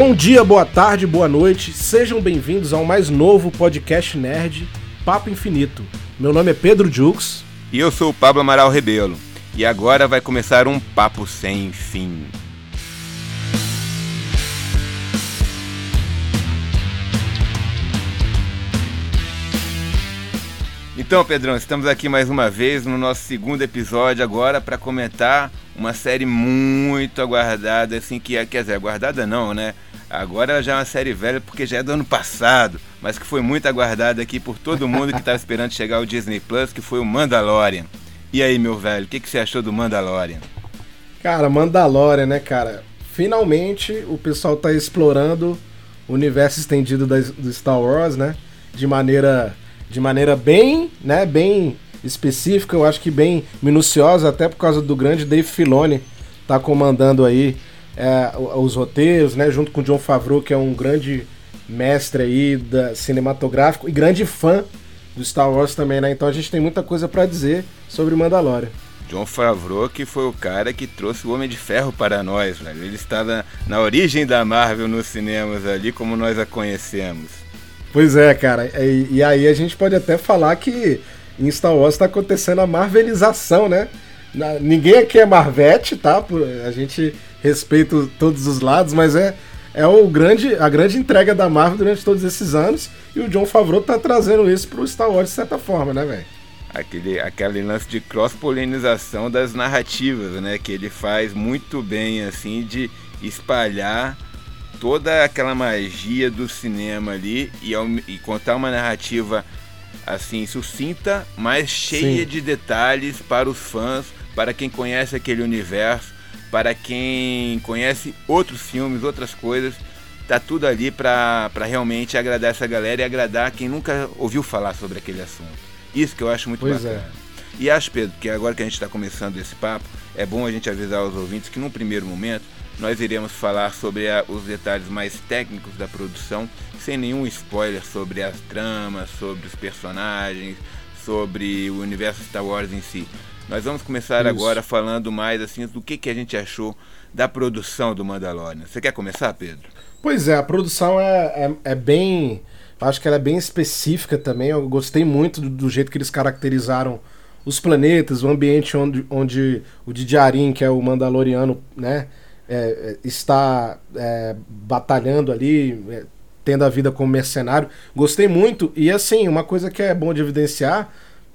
Bom dia, boa tarde, boa noite. Sejam bem-vindos ao mais novo podcast nerd, Papo Infinito. Meu nome é Pedro Jux. E eu sou o Pablo Amaral Rebelo. E agora vai começar um papo sem fim. Então, Pedrão, estamos aqui mais uma vez no nosso segundo episódio agora para comentar uma série muito aguardada, assim que é, quer dizer, aguardada não, né? Agora já é uma série velha porque já é do ano passado, mas que foi muito aguardada aqui por todo mundo que estava esperando chegar ao Disney Plus, que foi o Mandalorian. E aí, meu velho, o que, que você achou do Mandalorian? Cara, Mandalorian, né, cara? Finalmente o pessoal tá explorando o universo estendido do Star Wars, né? De maneira de maneira bem, né, bem específica, eu acho que bem minuciosa, até por causa do grande Dave Filoni tá comandando aí é, os roteiros, né, junto com o John Favreau, que é um grande mestre aí da cinematográfico e grande fã do Star Wars também, né? Então a gente tem muita coisa para dizer sobre Mandalorian. John Favreau que foi o cara que trouxe o Homem de Ferro para nós, velho. Ele estava na origem da Marvel nos cinemas ali, como nós a conhecemos. Pois é, cara. E, e aí a gente pode até falar que em Star Wars está acontecendo a marvelização, né? Na, ninguém aqui é Marvete, tá? A gente respeita todos os lados, mas é, é o grande, a grande entrega da Marvel durante todos esses anos. E o John Favreau tá trazendo isso pro Star Wars de certa forma, né, velho? Aquele, aquele lance de cross-polinização das narrativas, né? Que ele faz muito bem, assim, de espalhar toda aquela magia do cinema ali e, e contar uma narrativa assim sucinta, mas cheia Sim. de detalhes para os fãs, para quem conhece aquele universo, para quem conhece outros filmes, outras coisas. Tá tudo ali para realmente agradar essa galera e agradar quem nunca ouviu falar sobre aquele assunto. Isso que eu acho muito pois bacana. É. E acho, Pedro, que agora que a gente está começando esse papo, é bom a gente avisar os ouvintes que num primeiro momento nós iremos falar sobre a, os detalhes mais técnicos da produção, sem nenhum spoiler sobre as tramas, sobre os personagens, sobre o universo Star Wars em si. Nós vamos começar Isso. agora falando mais assim do que, que a gente achou da produção do Mandalorian. Você quer começar, Pedro? Pois é, a produção é, é, é bem. Acho que ela é bem específica também. Eu gostei muito do, do, jeito que eles caracterizaram os planetas, o ambiente onde, onde o Didiarim, que é o Mandaloriano, né? É, é, está é, batalhando ali, é, tendo a vida como mercenário. Gostei muito. E assim, uma coisa que é bom de evidenciar,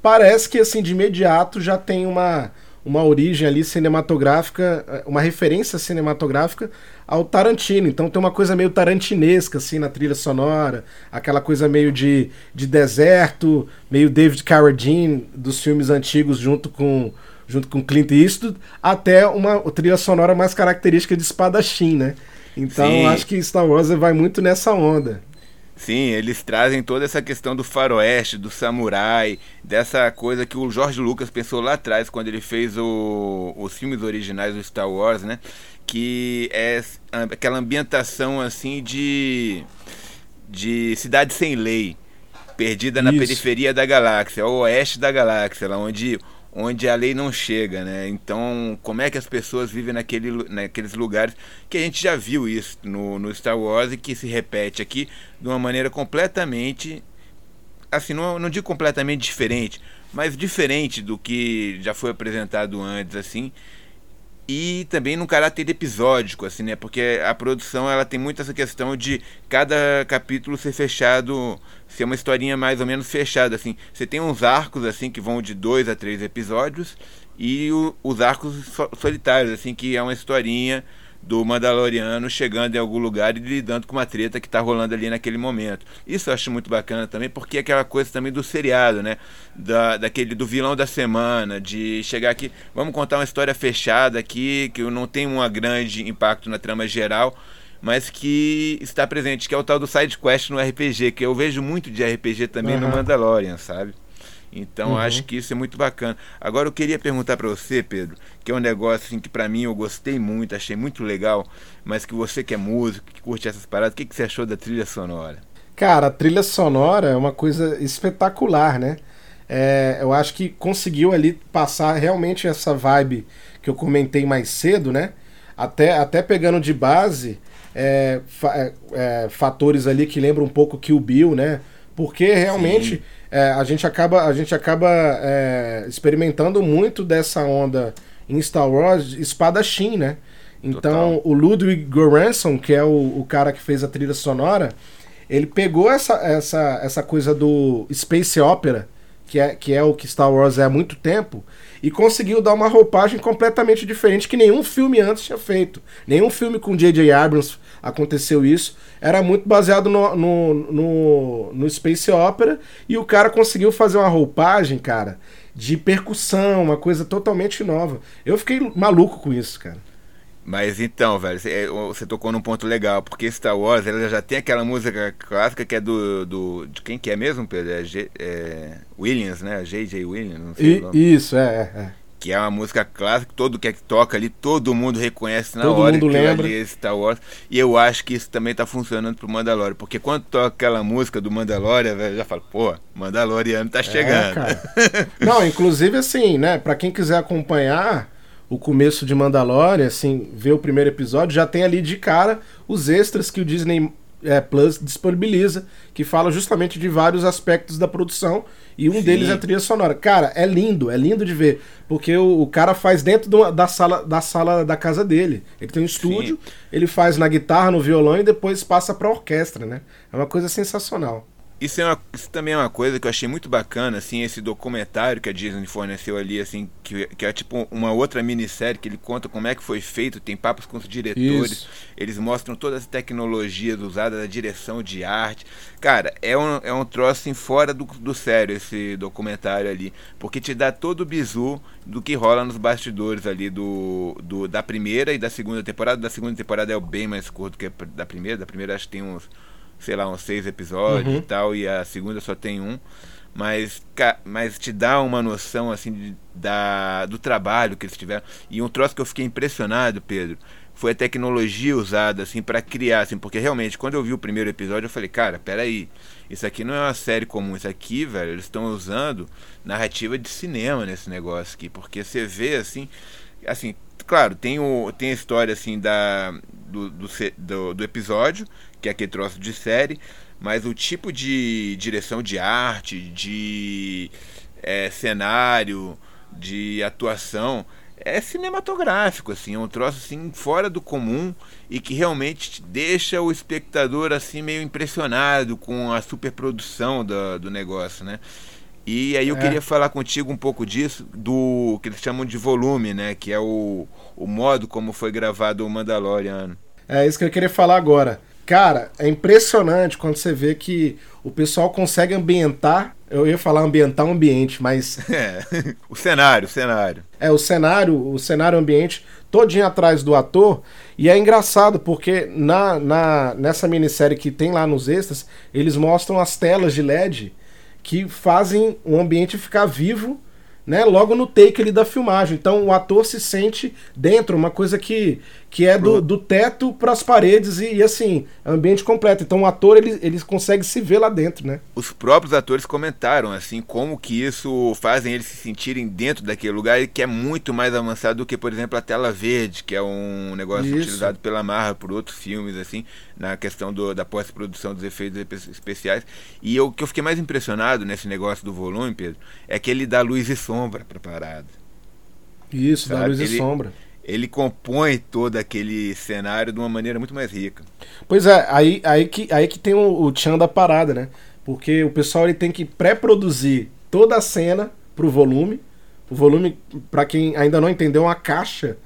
parece que assim, de imediato já tem uma, uma origem ali cinematográfica, é, uma referência cinematográfica ao Tarantino. Então tem uma coisa meio tarantinesca assim na trilha sonora, aquela coisa meio de, de deserto, meio David Carradine dos filmes antigos junto com junto com Clint Eastwood, até uma trilha sonora mais característica de espadachim, né? Então Sim. acho que Star Wars vai muito nessa onda. Sim, eles trazem toda essa questão do faroeste, do samurai, dessa coisa que o George Lucas pensou lá atrás quando ele fez o, os filmes originais do Star Wars, né? Que é aquela ambientação assim de de cidade sem lei, perdida na Isso. periferia da galáxia, o oeste da galáxia, lá onde onde a lei não chega, né? Então, como é que as pessoas vivem naquele, naqueles lugares que a gente já viu isso no, no Star Wars e que se repete aqui de uma maneira completamente, assim, não, não digo completamente diferente, mas diferente do que já foi apresentado antes, assim, e também no caráter episódico, assim, né? Porque a produção ela tem muito essa questão de cada capítulo ser fechado, ser uma historinha mais ou menos fechada, assim. Você tem uns arcos assim que vão de dois a três episódios e o, os arcos solitários, assim, que é uma historinha do Mandaloriano chegando em algum lugar e lidando com uma treta que está rolando ali naquele momento. Isso eu acho muito bacana também, porque é aquela coisa também do seriado, né? Da, daquele do vilão da semana, de chegar aqui, vamos contar uma história fechada aqui, que não tem um grande impacto na trama geral, mas que está presente, que é o tal do side quest no RPG, que eu vejo muito de RPG também uhum. no Mandalorian, sabe? Então uhum. acho que isso é muito bacana. Agora eu queria perguntar para você, Pedro, que é um negócio assim, que para mim eu gostei muito, achei muito legal, mas que você que é músico, que curte essas paradas, o que, que você achou da trilha sonora? Cara, a trilha sonora é uma coisa espetacular, né? É, eu acho que conseguiu ali passar realmente essa vibe que eu comentei mais cedo, né? Até, até pegando de base é, fa é, é, fatores ali que lembram um pouco Kill Bill, né? Porque realmente é, a gente acaba, a gente acaba é, experimentando muito dessa onda em Star Wars espadachim, né? Então, Total. o Ludwig Göransson, que é o, o cara que fez a trilha sonora, ele pegou essa, essa, essa coisa do Space Opera, que é, que é o que Star Wars é há muito tempo, e conseguiu dar uma roupagem completamente diferente que nenhum filme antes tinha feito. Nenhum filme com J.J. Abrams aconteceu isso. Era muito baseado no, no, no, no Space Opera, e o cara conseguiu fazer uma roupagem, cara, de percussão, uma coisa totalmente nova. Eu fiquei maluco com isso, cara. Mas então, velho, você tocou num ponto legal, porque Star Wars ela já tem aquela música clássica que é do. do de quem que é mesmo, Pedro? É, G, é Williams, né? J.J. Williams, não sei e, o nome. Isso, é, é. Que é uma música clássica, todo que, é que toca ali, todo mundo reconhece na todo hora mundo que lembra. ali é Star Wars. E eu acho que isso também tá funcionando pro Mandalorian, porque quando toca aquela música do Mandalorian, velho, já fala, pô, Mandaloriano tá é, chegando. É, não, inclusive assim, né, pra quem quiser acompanhar o começo de Mandalorian, assim, ver o primeiro episódio, já tem ali de cara os extras que o Disney é, Plus disponibiliza, que fala justamente de vários aspectos da produção, e um Sim. deles é a trilha sonora. Cara, é lindo, é lindo de ver, porque o, o cara faz dentro do, da, sala, da sala da casa dele. Ele tem um estúdio, Sim. ele faz na guitarra, no violão e depois passa pra orquestra, né? É uma coisa sensacional. Isso, é uma, isso também é uma coisa que eu achei muito bacana, assim, esse documentário que a Disney forneceu ali, assim, que, que é tipo uma outra minissérie que ele conta como é que foi feito, tem papos com os diretores, isso. eles mostram todas as tecnologias usadas, a direção de arte. Cara, é um, é um troço assim, fora do, do sério esse documentário ali, porque te dá todo o bizu do que rola nos bastidores ali do, do da primeira e da segunda temporada. Da segunda temporada é o bem mais curto que a da primeira, da primeira acho que tem uns sei lá, uns seis episódios uhum. e tal, e a segunda só tem um. Mas, mas te dá uma noção assim de, da, do trabalho que eles tiveram. E um troço que eu fiquei impressionado, Pedro, foi a tecnologia usada assim para criar, assim, porque realmente quando eu vi o primeiro episódio eu falei, cara, peraí, isso aqui não é uma série comum, isso aqui, velho, eles estão usando narrativa de cinema nesse negócio aqui, porque você vê assim, assim, claro, tem, o, tem a história assim da, do, do, do, do episódio, que é aquele troço de série, mas o tipo de direção de arte, de é, cenário, de atuação é cinematográfico, assim, é um troço assim fora do comum e que realmente deixa o espectador assim meio impressionado com a superprodução do, do negócio, né? E aí eu é. queria falar contigo um pouco disso, do que eles chamam de volume, né? Que é o, o modo como foi gravado o Mandalorian. É isso que eu queria falar agora. Cara, é impressionante quando você vê que o pessoal consegue ambientar. Eu ia falar ambientar o ambiente, mas. É, o cenário, o cenário. É, o cenário, o cenário ambiente todinho atrás do ator. E é engraçado, porque na, na, nessa minissérie que tem lá nos extras, eles mostram as telas de LED que fazem o ambiente ficar vivo né, logo no take ali da filmagem. Então o ator se sente dentro, uma coisa que, que é do, do teto para as paredes e, e, assim, ambiente completo. Então o ator ele, ele consegue se ver lá dentro, né? Os próprios atores comentaram assim como que isso fazem eles se sentirem dentro daquele lugar que é muito mais avançado do que, por exemplo, a tela verde, que é um negócio isso. utilizado pela Marra por outros filmes assim, na questão do, da pós-produção dos efeitos especiais. E o que eu fiquei mais impressionado nesse negócio do volume, Pedro, é que ele dá luz e som sombra para parada. Isso, sabe? da luz ele, e sombra. Ele compõe todo aquele cenário de uma maneira muito mais rica. Pois é, aí, aí, que, aí que tem o, o tchan da parada, né? Porque o pessoal ele tem que pré-produzir toda a cena pro volume. O volume, para quem ainda não entendeu, é uma caixa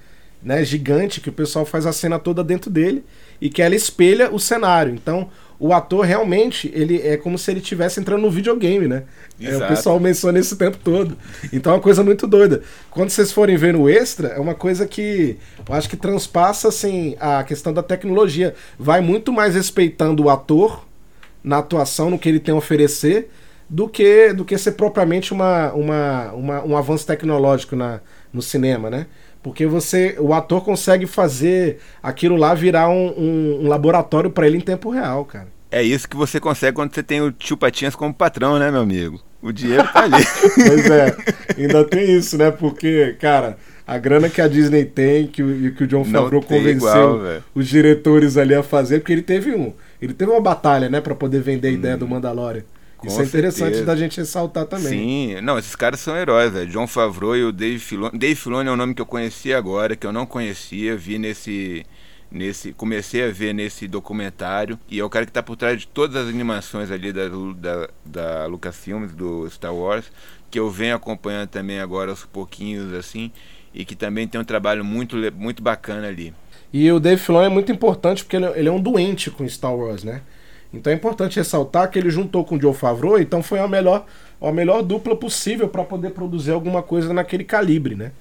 né, gigante que o pessoal faz a cena toda dentro dele e que ela espelha o cenário. Então, o ator realmente, ele é como se ele estivesse entrando no videogame, né? É, o pessoal menciona esse tempo todo. Então é uma coisa muito doida. Quando vocês forem ver no extra, é uma coisa que eu acho que transpassa assim a questão da tecnologia. Vai muito mais respeitando o ator na atuação, no que ele tem a oferecer, do que do que ser propriamente uma, uma, uma um avanço tecnológico na, no cinema, né? Porque você, o ator consegue fazer aquilo lá virar um, um, um laboratório para ele em tempo real, cara. É isso que você consegue quando você tem o tio Patinhas como patrão, né, meu amigo? O dinheiro tá ali. pois é, ainda tem isso, né? Porque, cara, a grana que a Disney tem, que o, que o John Favreau convenceu igual, os diretores ali a fazer, porque ele teve um. Ele teve uma batalha, né, para poder vender a ideia hum, do Mandalorian. Isso é interessante certeza. da gente ressaltar também. Sim, não, esses caras são heróis, velho. John Favreau e o Dave Filoni. Dave Filoni é um nome que eu conheci agora, que eu não conhecia, vi nesse nesse comecei a ver nesse documentário e é o cara que está por trás de todas as animações ali da, da, da Lucasfilmes do Star Wars que eu venho acompanhando também agora aos pouquinhos assim e que também tem um trabalho muito, muito bacana ali. E o Dave Filoni é muito importante porque ele, ele é um doente com Star Wars, né? Então é importante ressaltar que ele juntou com o Joe Favreau, então foi a melhor, a melhor dupla possível para poder produzir alguma coisa naquele calibre, né?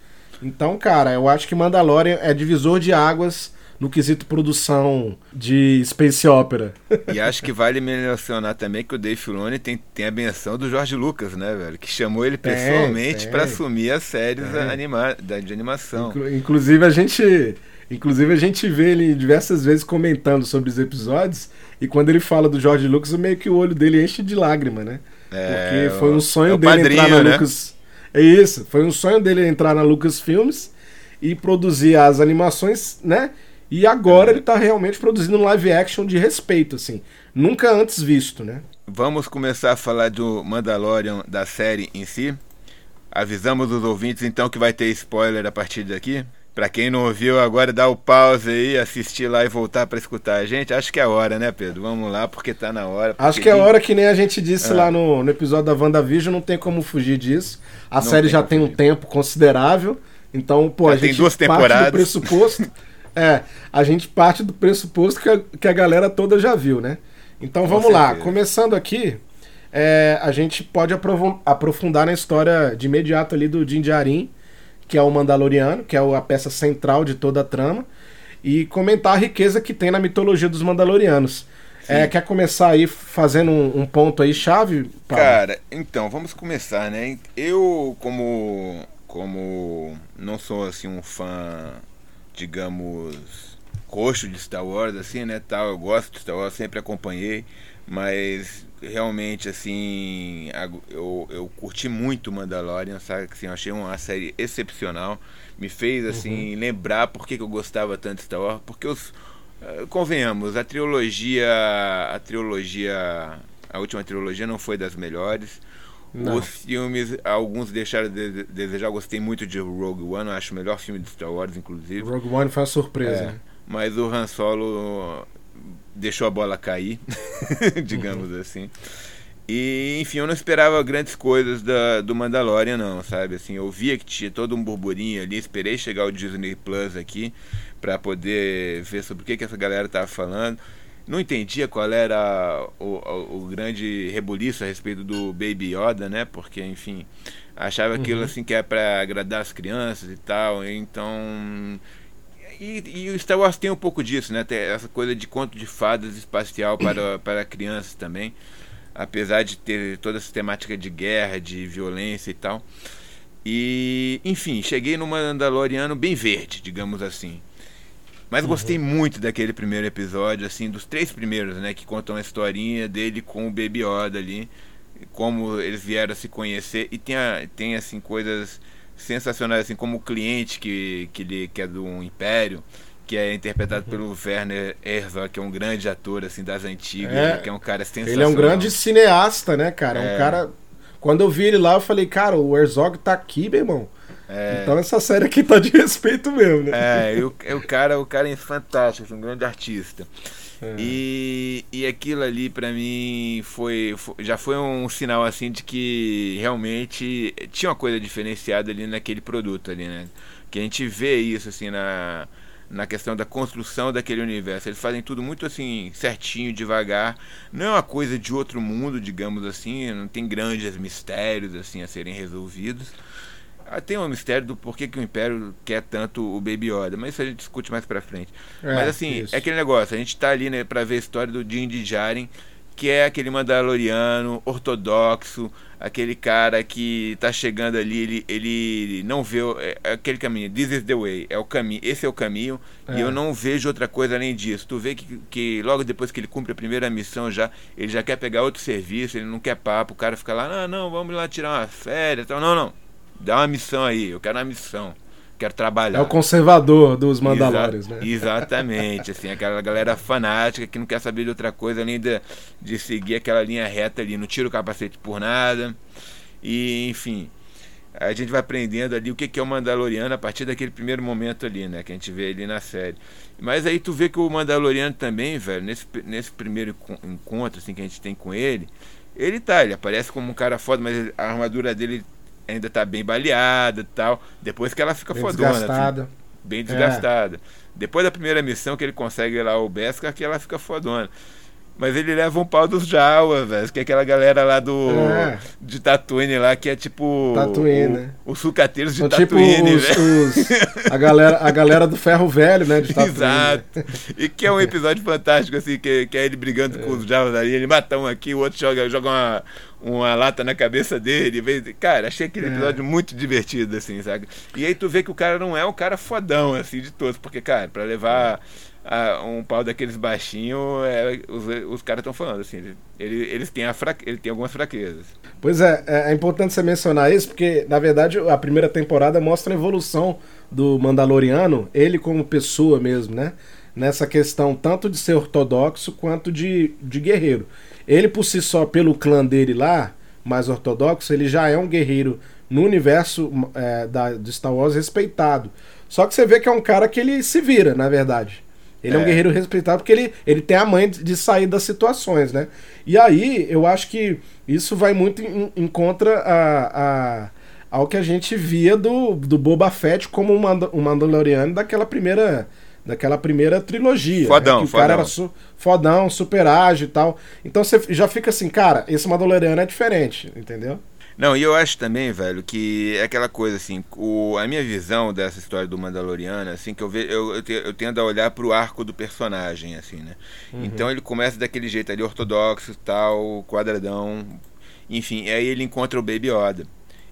Então, cara, eu acho que Mandalorian é divisor de águas no quesito produção de space opera. E acho que vale mencionar também que o Dave Filoni tem, tem a benção do George Lucas, né, velho? Que chamou ele pessoalmente para assumir as séries anima de animação. Inclu inclusive a gente Inclusive a gente vê ele diversas vezes comentando sobre os episódios e quando ele fala do George Lucas, meio que o olho dele enche de lágrima, né? É, Porque foi um sonho é dele padrinho, entrar na né? Lucas. É isso, foi um sonho dele entrar na Lucas Filmes e produzir as animações, né? E agora é. ele tá realmente produzindo um live action de respeito, assim. Nunca antes visto, né? Vamos começar a falar do Mandalorian, da série em si. Avisamos os ouvintes então que vai ter spoiler a partir daqui. Para quem não ouviu, agora dá o pause aí, assistir lá e voltar para escutar a gente. Acho que é a hora, né, Pedro? Vamos lá, porque tá na hora. Acho que é a hora que nem a gente disse ah. lá no, no episódio da WandaVision, não tem como fugir disso. A não série tem já tem um tempo considerável. Então, pô, já a gente tem duas temporadas. parte do pressuposto. é, a gente parte do pressuposto que a, que a galera toda já viu, né? Então vamos lá, começando aqui, é, a gente pode aprofundar na história de imediato ali do Din Djarin, que é o Mandaloriano, que é a peça central de toda a trama, e comentar a riqueza que tem na mitologia dos Mandalorianos. É, quer começar aí fazendo um, um ponto aí chave? Paulo? Cara, então, vamos começar, né? Eu, como, como não sou assim um fã, digamos, coxo de Star Wars, assim, né, tal, eu gosto de Star Wars, sempre acompanhei, mas realmente, assim, eu, eu curti muito Mandalorian, sabe? Assim, eu achei uma série excepcional. Me fez, assim, uhum. lembrar por que, eu gostava tanto de Star Wars. Porque os. Eh, convenhamos, a trilogia. A trilogia. A última trilogia não foi das melhores. Não. Os filmes, alguns deixaram de desejar. Eu gostei muito de Rogue One, eu acho o melhor filme de Star Wars, inclusive. Rogue One foi uma surpresa. É, mas o Han Solo deixou a bola cair, digamos uhum. assim. E, enfim, eu não esperava grandes coisas da, do Mandalorian, não, sabe? Assim, eu via que tinha todo um burburinho ali, esperei chegar o Disney Plus aqui para poder ver sobre o que, que essa galera tava falando. Não entendia qual era o, o, o, grande rebuliço a respeito do Baby Yoda, né? Porque, enfim, achava aquilo uhum. assim que é para agradar as crianças e tal. Então, e, e, o Star Wars tem um pouco disso, né? Tem essa coisa de conto de fadas espacial para, para crianças também. Apesar de ter toda essa temática de guerra, de violência e tal. E, enfim, cheguei no Mandaloriano bem verde, digamos assim. Mas uhum. gostei muito daquele primeiro episódio, assim, dos três primeiros, né? Que contam a historinha dele com o Baby Yoda ali. Como eles vieram a se conhecer. E tem, a, tem assim, coisas sensacionais, assim como o cliente que, que, ele, que é do Império, que é interpretado uhum. pelo Werner Herzog, que é um grande ator assim das antigas, é, que é um cara sensacional. Ele é um grande cineasta, né, cara? É. Um cara. Quando eu vi ele lá, eu falei, cara, o Herzog tá aqui, meu irmão. É. Então essa série aqui tá de respeito mesmo, né? É, o, o cara, o cara é fantástico, assim, um grande artista. É. E, e aquilo ali para mim foi, foi, já foi um sinal assim de que realmente tinha uma coisa diferenciada ali naquele produto ali, né? Que a gente vê isso assim na na questão da construção daquele universo. Eles fazem tudo muito assim, certinho, devagar. Não é uma coisa de outro mundo, digamos assim, não tem grandes mistérios assim a serem resolvidos. Ah, tem um mistério do porquê que o Império quer tanto o Baby Yoda, mas isso a gente discute mais pra frente. É, mas assim, isso. é aquele negócio, a gente tá ali né, pra ver a história do Din Djarin, que é aquele Mandaloriano ortodoxo, aquele cara que tá chegando ali, ele, ele não vê é, é aquele caminho, this is the way, é o caminho, esse é o caminho, é. e eu não vejo outra coisa além disso. Tu vê que, que logo depois que ele cumpre a primeira missão já, ele já quer pegar outro serviço, ele não quer papo, o cara fica lá, não, não, vamos lá tirar uma férias, tal, não, não dá uma missão aí, eu quero uma missão. quero trabalhar. É o conservador dos Mandalorians, Exa né? Exatamente, assim, aquela galera fanática que não quer saber de outra coisa além de, de seguir aquela linha reta ali, não tira o capacete por nada. E, enfim, a gente vai aprendendo ali o que é o Mandaloriano a partir daquele primeiro momento ali, né? Que a gente vê ali na série. Mas aí tu vê que o Mandaloriano também, velho, nesse, nesse primeiro encontro assim, que a gente tem com ele, ele tá, ele aparece como um cara foda, mas a armadura dele ainda tá bem baleada e tal. Depois que ela fica bem fodona. assim, Desgastada. Assim, bem desgastada. É. Depois da primeira missão que ele consegue lá o Beskar, que ela fica fodona. Mas ele leva um pau dos Jawa, velho. Que é aquela galera lá do. É. De Tatooine lá, que é tipo. Tatooine, o, né? Os sucateiros de São Tatooine, tipo os, os, a, galera, a galera do ferro velho, né? De Tatooine. Exato. E que é um episódio fantástico, assim, que, que é ele brigando é. com os Jawas ali. Ele mata um aqui, o outro joga, joga uma, uma lata na cabeça dele. Cara, achei aquele é. episódio é. muito divertido, assim, sabe? E aí tu vê que o cara não é o cara fodão, assim, de todos. Porque, cara, pra levar ah, um pau daqueles baixinhos, é, os, os caras estão falando assim, ele, eles têm, a fraque, ele tem algumas fraquezas. Pois é, é, é importante você mencionar isso, porque na verdade a primeira temporada mostra a evolução do Mandaloriano, ele como pessoa mesmo, né? Nessa questão tanto de ser ortodoxo quanto de, de guerreiro. Ele por si só, pelo clã dele lá, mais ortodoxo, ele já é um guerreiro no universo é, da, de Star Wars respeitado. Só que você vê que é um cara que ele se vira, na verdade. Ele é. é. um guerreiro respeitado porque ele, ele tem a mãe de sair das situações, né? E aí, eu acho que isso vai muito em, em contra a, a, ao que a gente via do, do Boba Fett como um, Mand um Mandaloriano daquela primeira daquela primeira trilogia. Fodão, né? que o cara era su fodão, super ágil e tal. Então você já fica assim, cara, esse Mandaloriano é diferente, entendeu? Não, e eu acho também, velho, que é aquela coisa assim, o, a minha visão dessa história do Mandaloriano, assim, que eu, ve, eu, eu, eu tendo a olhar pro arco do personagem, assim, né? Uhum. Então ele começa daquele jeito ali, ortodoxo, tal, quadradão, enfim, aí ele encontra o Baby Yoda.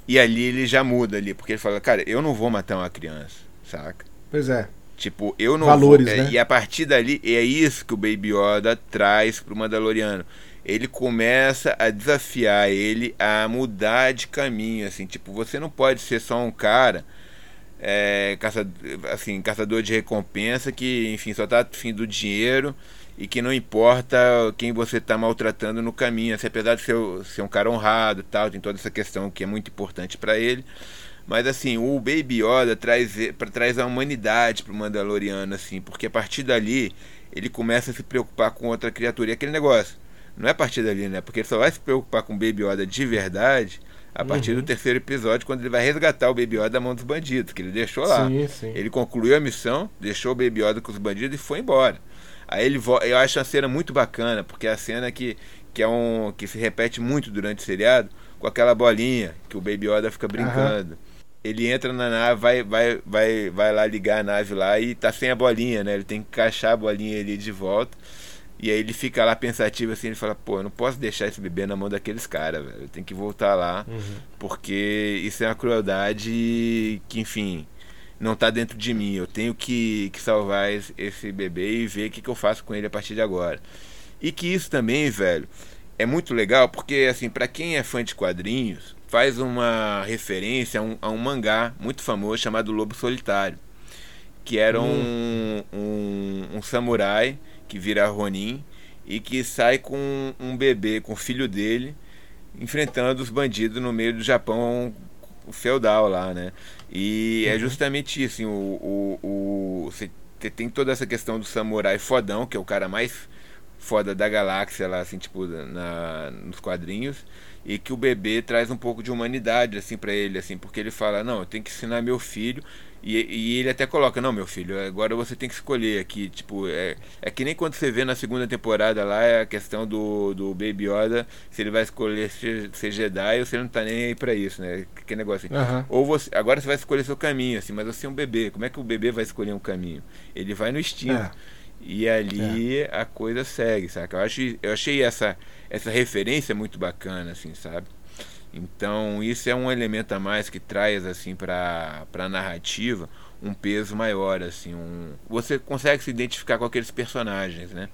E ali ele já muda ali, porque ele fala, cara, eu não vou matar uma criança, saca? Pois é. Tipo, eu não Valores, vou. Né? E a partir dali, é isso que o Baby Yoda traz pro Mandaloriano ele começa a desafiar ele a mudar de caminho, assim, tipo, você não pode ser só um cara é, caça, assim, caçador de recompensa que, enfim, só tá afim do dinheiro e que não importa quem você está maltratando no caminho, assim, apesar de ser, ser um cara honrado tal, tem toda essa questão que é muito importante para ele, mas assim, o Baby Yoda traz, traz a humanidade pro Mandaloriano, assim, porque a partir dali ele começa a se preocupar com outra criatura. E aquele negócio, não é a partir dali, né? Porque ele só vai se preocupar com o Baby Yoda de verdade a partir uhum. do terceiro episódio, quando ele vai resgatar o Baby Yoda da mão dos bandidos, que ele deixou lá. Sim, sim. Ele concluiu a missão, deixou o Baby Yoda com os bandidos e foi embora. Aí ele eu acho a cena muito bacana, porque é a cena que, que é um que se repete muito durante o seriado, com aquela bolinha que o Baby Yoda fica brincando. Uhum. Ele entra na nave, vai, vai, vai, vai lá ligar a nave lá e tá sem a bolinha, né? Ele tem que encaixar a bolinha ali de volta. E aí ele fica lá pensativo assim, ele fala, pô, eu não posso deixar esse bebê na mão daqueles caras, velho. Eu tenho que voltar lá, uhum. porque isso é uma crueldade que, enfim, não tá dentro de mim. Eu tenho que, que salvar esse bebê e ver o que, que eu faço com ele a partir de agora. E que isso também, velho, é muito legal, porque assim, para quem é fã de quadrinhos, faz uma referência a um, a um mangá muito famoso chamado Lobo Solitário. Que era hum. um, um, um samurai que vira Ronin e que sai com um bebê, com o filho dele, enfrentando os bandidos no meio do Japão feudal lá, né? E é uhum. é justamente isso, assim, o, o, o, você tem toda essa questão do samurai fodão, que é o cara mais foda da galáxia lá, assim, tipo, na, nos quadrinhos, e que o bebê traz um pouco de humanidade, assim, para ele, assim, porque ele fala, não, eu tenho que ensinar meu filho e, e, ele até coloca, não, meu filho, agora você tem que escolher aqui, tipo, é, é que nem quando você vê na segunda temporada lá, é a questão do, do Baby Yoda, se ele vai escolher ser, ser Jedi ou se ele não tá nem aí pra isso, né? Que, que negócio assim. Uhum. Ou você, agora você vai escolher seu caminho, assim, mas você é um bebê, como é que o bebê vai escolher um caminho? Ele vai no instinto. É. E ali é. a coisa segue, sabe? Eu, acho, eu achei essa, essa referência muito bacana, assim, sabe? Então, isso é um elemento a mais que traz assim para a narrativa um peso maior assim, um você consegue se identificar com aqueles personagens, né?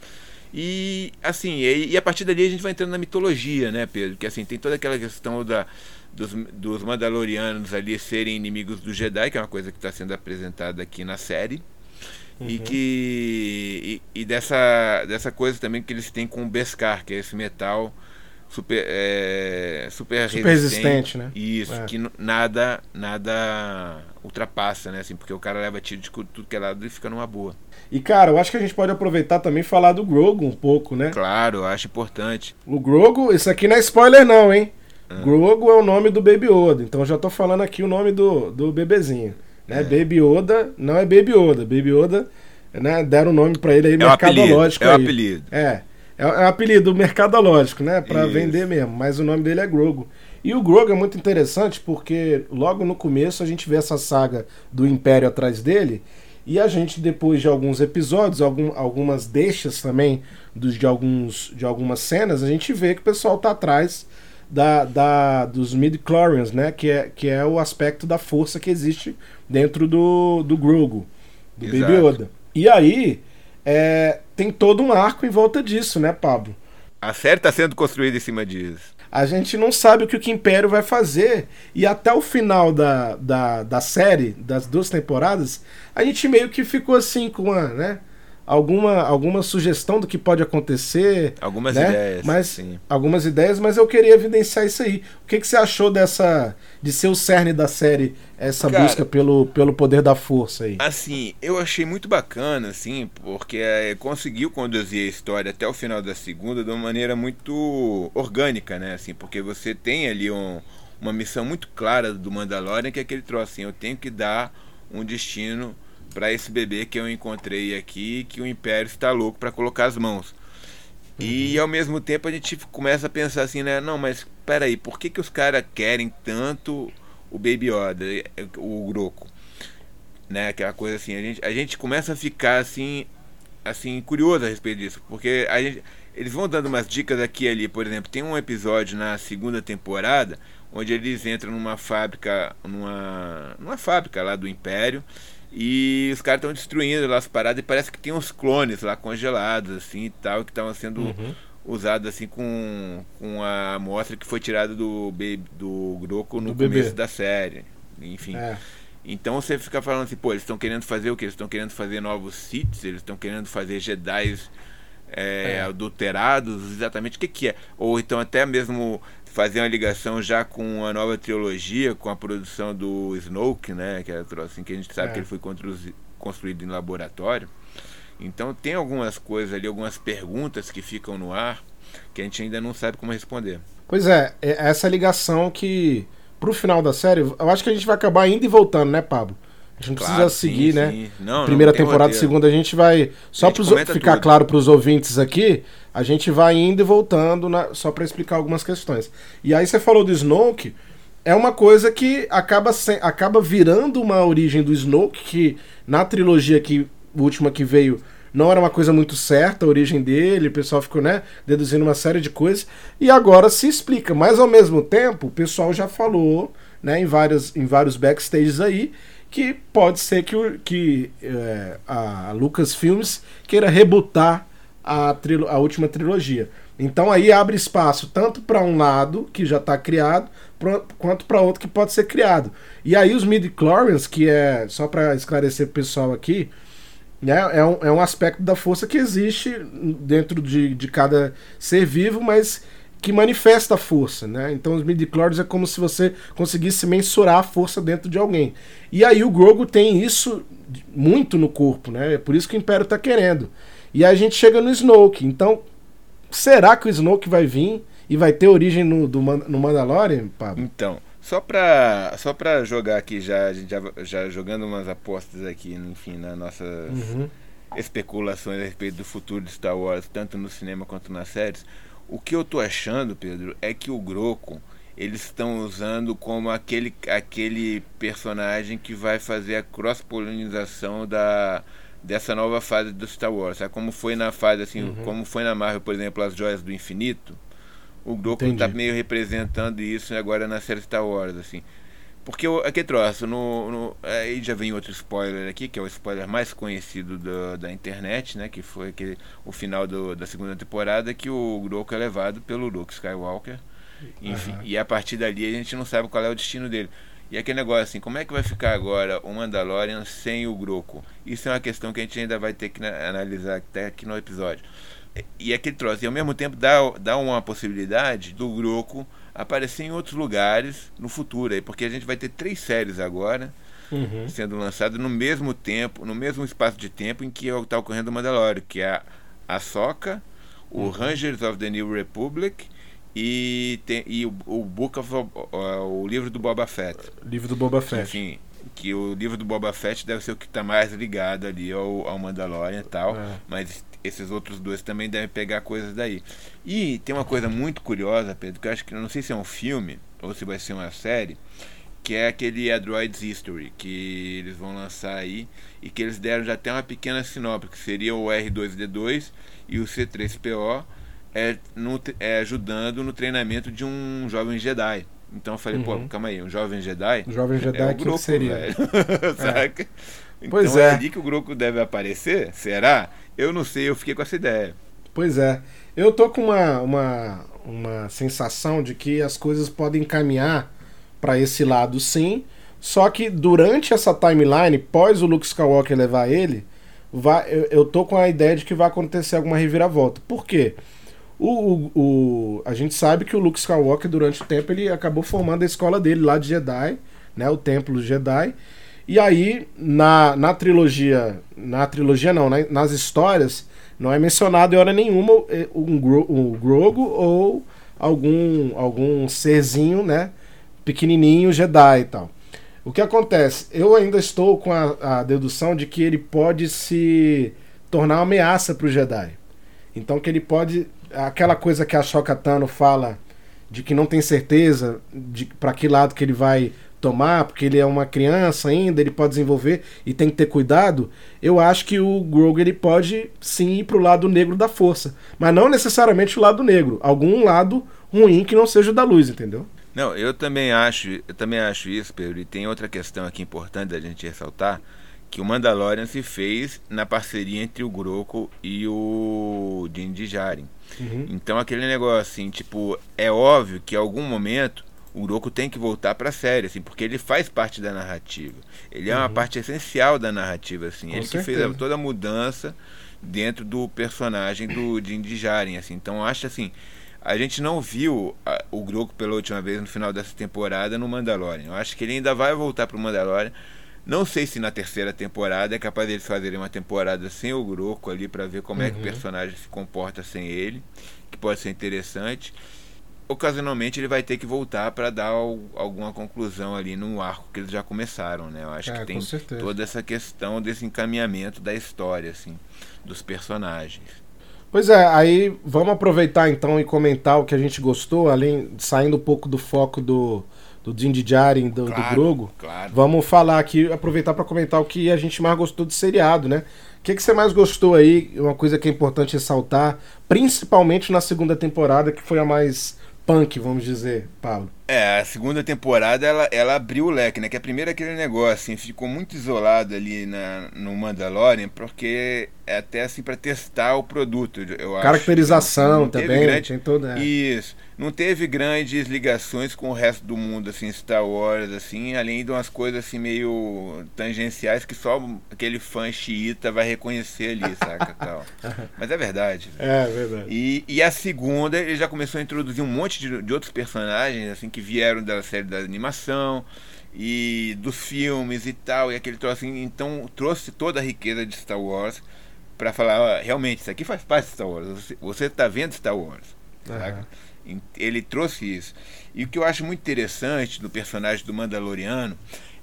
E assim, e, a partir dali a gente vai entrando na mitologia, né, Pedro? Que assim, tem toda aquela questão da dos, dos Mandalorianos ali serem inimigos do Jedi, que é uma coisa que está sendo apresentada aqui na série. Uhum. E que. E, e, dessa, dessa coisa também que eles têm com o Beskar, que é esse metal super, é, super, super resistente, resistente, né? Isso, é. que nada nada ultrapassa, né? Assim, porque o cara leva tiro de tudo que é lado e fica numa boa. E cara, eu acho que a gente pode aproveitar também e falar do Grogu um pouco, né? Claro, eu acho importante. O Grogu, isso aqui não é spoiler não, hein? Ah. Grogu é o nome do Baby Yoda, então já tô falando aqui o nome do, do bebezinho. Né? É. Baby Yoda não é Baby Yoda, Baby Yoda, né? Deram o nome para ele aí, é mercadológico. É o apelido. É. É, é um apelido mercadológico, né? Para vender mesmo. Mas o nome dele é Grogu. E o Grogu é muito interessante porque logo no começo a gente vê essa saga do Império atrás dele. E a gente, depois de alguns episódios, algum, algumas deixas também dos, de, alguns, de algumas cenas, a gente vê que o pessoal tá atrás da, da, dos midi-chlorians, né? Que é, que é o aspecto da força que existe dentro do, do Grogu, do Exato. Baby Yoda. E aí, é, tem todo um arco em volta disso, né, Pablo? A série está sendo construída em cima disso. A gente não sabe o que o Império vai fazer. E até o final da, da, da série, das duas temporadas, a gente meio que ficou assim com a, né? Alguma, alguma sugestão do que pode acontecer. Algumas né? ideias. Mas, sim. Algumas ideias, mas eu queria evidenciar isso aí. O que, que você achou dessa. de ser o cerne da série, essa Cara, busca pelo, pelo poder da força aí? Assim, eu achei muito bacana, assim, porque é, conseguiu conduzir a história até o final da segunda de uma maneira muito orgânica, né? Assim, porque você tem ali um, uma missão muito clara do Mandalorian, que é aquele troço assim, eu tenho que dar um destino para esse bebê que eu encontrei aqui, que o Império está louco para colocar as mãos. Uhum. E ao mesmo tempo a gente começa a pensar assim, né? Não, mas peraí, por que, que os caras querem tanto o Baby Yoda, o Groco? Né? Aquela coisa assim, a gente, a gente começa a ficar assim, assim, curioso a respeito disso, porque a gente, eles vão dando umas dicas aqui e ali, por exemplo, tem um episódio na segunda temporada onde eles entram numa fábrica, numa, numa fábrica lá do Império, e os caras estão destruindo lá as paradas e parece que tem uns clones lá congelados, assim e tal, que estavam sendo uhum. usados assim com, com a amostra que foi tirada do, do Groco no do começo bebê. da série. Enfim. É. Então você fica falando assim, pô, eles estão querendo fazer o que? Eles estão querendo fazer novos Siths, eles estão querendo fazer Jedi é, é. adulterados, exatamente o que, que é? Ou então até mesmo fazer uma ligação já com a nova trilogia, com a produção do Snoke, né? Que é assim que a gente sabe é. que ele foi construído em laboratório. Então tem algumas coisas ali, algumas perguntas que ficam no ar que a gente ainda não sabe como responder. Pois é, é essa ligação que pro final da série, eu acho que a gente vai acabar indo e voltando, né, Pablo? A gente não claro, precisa seguir, sim, né? Sim. Não, Primeira não temporada, roteiro. segunda, a gente vai. Só para ficar tudo. claro para os ouvintes aqui, a gente vai indo e voltando na, só para explicar algumas questões. E aí você falou do Snoke, é uma coisa que acaba, se, acaba virando uma origem do Snoke, que na trilogia que última que veio não era uma coisa muito certa a origem dele, o pessoal ficou, né, deduzindo uma série de coisas, e agora se explica. Mas ao mesmo tempo, o pessoal já falou, né, em vários, em vários backstages aí, que pode ser que, que é, a Lucasfilmes queira rebutar a, a última trilogia. Então aí abre espaço tanto para um lado que já está criado, pra, quanto para outro que pode ser criado. E aí os midi-chlorians, que é, só para esclarecer pro pessoal aqui, né, é, um, é um aspecto da força que existe dentro de, de cada ser vivo, mas que manifesta a força, né? Então os midichlorians é como se você conseguisse mensurar a força dentro de alguém. E aí o Grogu tem isso muito no corpo, né? É por isso que o Império está querendo. E aí a gente chega no Snoke. Então, será que o Snoke vai vir e vai ter origem no, do, no Mandalorian, Pablo? Então, só pra, só pra jogar aqui já, a gente já, já jogando umas apostas aqui, enfim, nas nossas uhum. especulações a respeito do futuro de Star Wars, tanto no cinema quanto nas séries. O que eu tô achando, Pedro, é que o Groco eles estão usando como aquele, aquele personagem que vai fazer a cross-polinização da dessa nova fase do Star Wars. Sabe? Como foi na fase assim, uhum. como foi na Marvel, por exemplo, as joias do infinito. O Groco está meio representando isso agora na série Star Wars, assim. Porque aqui troço, no, no, aí já vem outro spoiler aqui, que é o spoiler mais conhecido da, da internet, né? Que foi aquele, o final do, da segunda temporada, que o Groco é levado pelo Luke Skywalker Enfim, uhum. e a partir dali a gente não sabe qual é o destino dele. E aquele negócio assim, como é que vai ficar agora o Mandalorian sem o Groco? Isso é uma questão que a gente ainda vai ter que analisar até aqui no episódio. E aquele troço, e ao mesmo tempo dá, dá uma possibilidade do Groco aparecer em outros lugares no futuro, aí, porque a gente vai ter três séries agora uhum. sendo lançadas no mesmo tempo, no mesmo espaço de tempo em que está ocorrendo o Mandalorian, que é a Soca, o uhum. Rangers of the New Republic e, tem, e o, o Book of uh, o livro do Boba Fett. Livro do Boba Fett. Enfim, que o livro do Boba Fett deve ser o que está mais ligado ali ao, ao Mandalorian e tal, é. mas esses outros dois também devem pegar coisas daí. E tem uma coisa muito curiosa, Pedro, que eu acho que não sei se é um filme ou se vai ser uma série, que é aquele Androids History que eles vão lançar aí e que eles deram já até uma pequena sinopse, que seria o R2D2 e o C3PO é, no, é, ajudando no treinamento de um jovem Jedi. Então eu falei, uhum. pô, calma aí, um jovem Jedi? Um jovem Jedi é o grupo, que seria? Velho. É. Saca? Então pois é. é ali que o grupo deve aparecer? Será? Eu não sei, eu fiquei com essa ideia. Pois é. Eu tô com uma, uma, uma sensação de que as coisas podem caminhar para esse lado sim, só que durante essa timeline, pós o Luke Skywalker levar ele, vai, eu, eu tô com a ideia de que vai acontecer alguma reviravolta. Por quê? O, o, o, a gente sabe que o Luke Skywalker, durante o tempo, ele acabou formando a escola dele lá de Jedi, né? O Templo Jedi. E aí, na, na trilogia. Na trilogia não, né, nas histórias, não é mencionado em hora nenhuma um, um Grogu ou algum, algum serzinho, né? Pequenininho Jedi e tal. O que acontece? Eu ainda estou com a, a dedução de que ele pode se tornar uma ameaça para o Jedi. Então que ele pode. Aquela coisa que a Shokatano fala de que não tem certeza de para que lado que ele vai tomar, porque ele é uma criança ainda, ele pode desenvolver e tem que ter cuidado. Eu acho que o Grogu ele pode sim ir pro lado negro da força, mas não necessariamente o lado negro, algum lado ruim que não seja o da luz, entendeu? Não, eu também acho, eu também acho isso, Pedro. E tem outra questão aqui importante da gente ressaltar, que o Mandalorian se fez na parceria entre o Groco e o Din Djarin. Uhum. Então aquele negócio assim, tipo, é óbvio que em algum momento o Groco tem que voltar para a série, assim, porque ele faz parte da narrativa. Ele é uma uhum. parte essencial da narrativa, assim. Com ele certeza. que fez toda a mudança dentro do personagem do Din Djarin, assim. Então acho assim, a gente não viu a, o Groco pela última vez no final dessa temporada no Mandalorian. Eu acho que ele ainda vai voltar pro Mandalorian. Não sei se na terceira temporada é capaz deles fazerem uma temporada sem o Groco ali para ver como uhum. é que o uhum. personagem se comporta sem ele, que pode ser interessante. Ocasionalmente ele vai ter que voltar para dar alguma conclusão ali no arco que eles já começaram, né? Eu acho é, que tem toda essa questão desse encaminhamento da história, assim, dos personagens. Pois é, aí vamos aproveitar então e comentar o que a gente gostou, além saindo um pouco do foco do do Din Djarin, do, claro, do Grogo. Claro. Vamos falar aqui, aproveitar para comentar o que a gente mais gostou do seriado, né? O que, que você mais gostou aí? Uma coisa que é importante ressaltar, principalmente na segunda temporada, que foi a mais punk, vamos dizer, Paulo. É, a segunda temporada ela, ela abriu o leque, né? Que a primeira é aquele negócio, assim, ficou muito isolado ali na, no Mandalorian, porque é até assim para testar o produto, eu acho. Caracterização também, grande, tem toda. É. Isso não teve grandes ligações com o resto do mundo, assim, Star Wars, assim, além de umas coisas assim meio tangenciais que só aquele fã xiita vai reconhecer ali, saca? Tal. Mas é verdade. É, verdade. E, e a segunda, ele já começou a introduzir um monte de, de outros personagens, assim, que vieram da série da animação e dos filmes e tal, e aquele troço assim, então trouxe toda a riqueza de Star Wars para falar, ó, realmente, isso aqui faz parte de Star Wars, você, você tá vendo Star Wars, saca? Ele trouxe isso. E o que eu acho muito interessante do personagem do Mandaloriano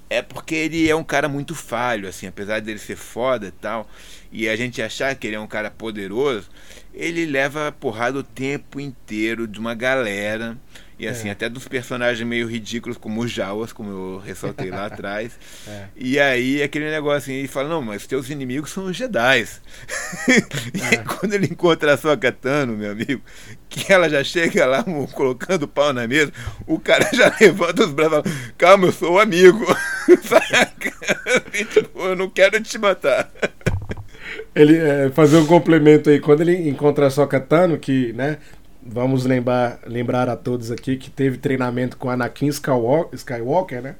é porque ele é um cara muito falho, assim, apesar dele ser foda e tal, e a gente achar que ele é um cara poderoso, ele leva porrada o tempo inteiro de uma galera e assim, é. até dos personagens meio ridículos, como o Jawas, como eu ressaltei lá atrás. É. E aí aquele negócio assim, ele fala, não, mas teus inimigos são os Jedi. e é. quando ele encontra a sua Katano, meu amigo, que ela já chega lá colocando o pau na mesa, o cara já levanta os braços e fala, calma, eu sou o amigo. tipo, eu não quero te matar. Ele é, fazer um complemento aí, quando ele encontra a sua Katano, que, né, vamos lembrar, lembrar a todos aqui que teve treinamento com Anakin Skywalker, Skywalker né?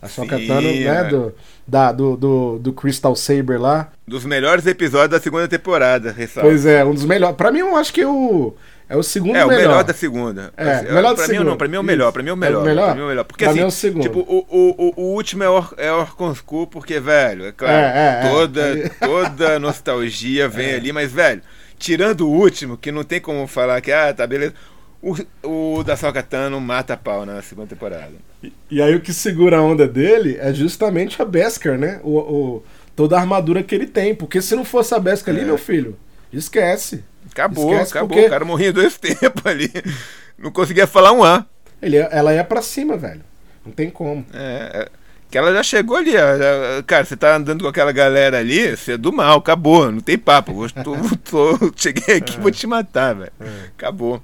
A Soca Tano, né? Do, da, do, do, do Crystal Saber lá. Dos melhores episódios da segunda temporada, ressalva. Pois é, um dos melhores. Pra mim, eu acho que o. É o segundo É, o melhor. melhor da segunda. É, Assim, melhor pra mim segunda. não, pra mim é o melhor, pra mim é o É o melhor. melhor? Pra mim é o melhor. Porque Pra mim assim, é o segundo. tipo, o, o, o, o último é Or, é porque, velho, é claro, É, é, é. toda, toda nostalgia vem ali, mas, velho, tirando o último, que não tem como falar que, ah, tá beleza. O, o da Salcatano mata pau na segunda temporada. E, e aí o que segura a onda dele é justamente a Beskar, né? O, o- toda a armadura que ele tem. Porque se não fosse a Beskar ali, É. meu filho, esquece. Acabou, Esquece acabou. porque- O cara morria em dois tempos ali. Não conseguia falar um A. Ele, ela ia pra cima, velho. Não tem como. É, é, que ela já chegou ali, já- cara, você tá andando com aquela galera ali, você é do mal, acabou, não tem papo. Vou, tô, tô- cheguei aqui, vou te matar, velho. Acabou.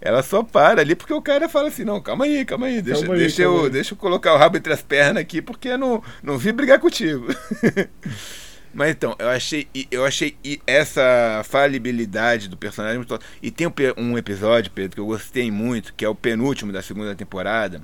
Ela só para ali porque o cara fala assim, não, calma aí, calma aí, deixa, Calma aí, deixa, calma eu, aí. deixa eu colocar o rabo entre as pernas aqui, porque eu não, não vim brigar contigo. Mas então, eu achei, eu achei essa falibilidade do personagem muito. E tem um, episódio, Pedro, que eu gostei muito, que é o penúltimo da segunda temporada,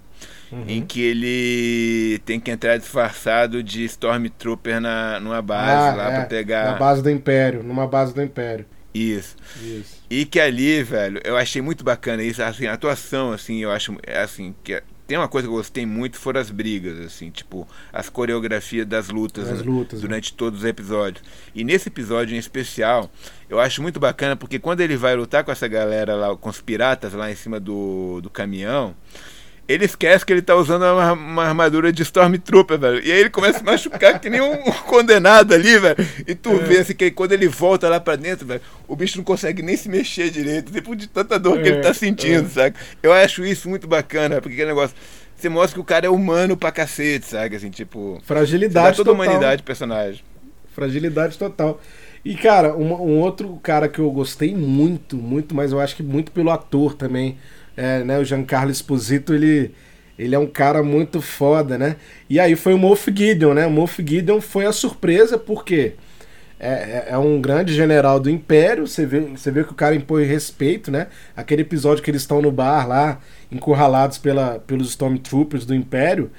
Uhum. em que ele tem que entrar disfarçado de Stormtrooper na, numa base lá é, pra pegar. Na base do Império. Numa base do Império. Isso. Isso. E que ali, velho, eu achei muito bacana isso, assim, a atuação, assim, eu acho, é assim, que é- tem uma coisa que eu gostei muito, foram as brigas, assim, tipo, as coreografias das lutas, né, lutas, né? durante todos os episódios. E nesse episódio em especial, eu acho muito bacana, porque quando ele vai lutar com essa galera lá, com os piratas lá em cima do, do caminhão, ele esquece que ele tá usando uma, uma armadura de Stormtrooper, velho. E aí ele começa a se machucar que nem um condenado ali, velho. E tu vê assim que quando ele volta lá pra dentro, velho, o bicho não consegue nem se mexer direito, depois de tanta dor que É, ele tá sentindo, é. sabe? Eu acho isso muito bacana, porque aquele negócio. Você mostra que o cara é humano pra cacete, sabe? Assim, tipo. Fragilidade toda a total. humanidade personagem. Fragilidade total. E, cara, um, um outro cara que eu gostei muito, muito, mas eu acho que muito pelo ator também, é, né? O Giancarlo Esposito, ele, ele é um cara muito foda, né? E aí foi o Moff Gideon, né? O Moff Gideon foi a surpresa, porque é, é- é um grande general do Império, você vê, você vê que o cara impõe respeito, né? Aquele episódio que eles estão no bar lá, encurralados pela, pelos Stormtroopers do Império,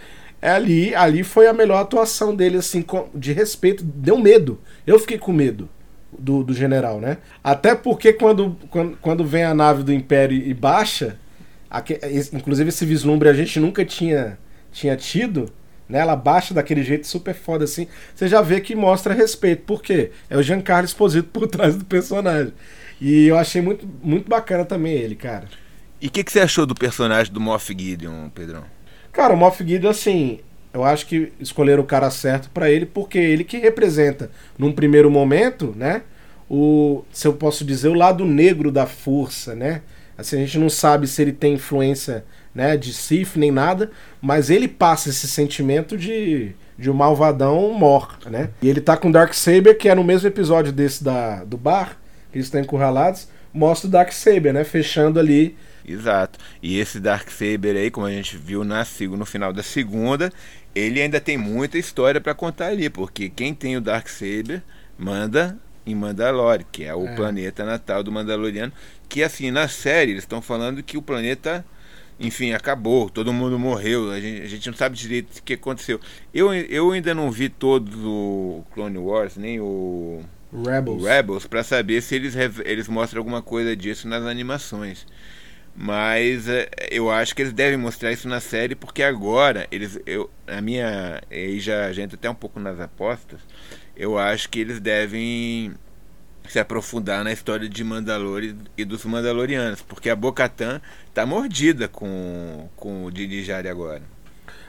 é ali, ali foi a melhor atuação dele, assim, de respeito. Deu medo. Eu fiquei com medo do, do general, né? Até porque quando, quando, quando vem a nave do Império e baixa, aque- esse- inclusive esse vislumbre a gente nunca tinha, tinha tido, né? Ela baixa daquele jeito super foda assim. Você já vê que mostra respeito. Por quê? É o Giancarlo Esposito por trás do personagem. E eu achei muito, muito bacana também ele, cara. E o que, que você achou do personagem do Moff Gideon, Pedrão? Cara, o Moff Gideon, assim, eu acho que escolheram o cara certo pra ele, porque ele que representa, num primeiro momento, né, o, se eu posso dizer, o lado negro da força, né? Assim, a gente não sabe se ele tem influência, né, de Sith nem nada, mas ele passa esse sentimento de, de um malvadão mor, né? E ele tá com o Darksaber, que é no mesmo episódio desse da, do bar, que eles estão encurralados, mostra o Darksaber, né, fechando ali Exato. E esse Darksaber aí, como a gente viu na, no final da segunda, ele ainda tem muita história pra contar ali, porque quem tem o Darksaber manda em Mandalore, que é o É. planeta natal do Mandaloriano, que assim, na série eles estão falando que o planeta, enfim, acabou, todo mundo morreu, a gente, a gente não sabe direito o que aconteceu. Eu, eu ainda não vi todo o Clone Wars, nem o Rebels. Rebels para saber se eles, eles mostram alguma coisa disso nas animações. Mas é, eu acho que eles devem mostrar isso na série, porque agora eles. Eu, a minha. Aí já, já entra até um pouco nas apostas. Eu acho que eles devem se aprofundar na história de Mandalore e dos Mandalorianos, porque a Bocatan tá mordida com, com o Didi Jari agora.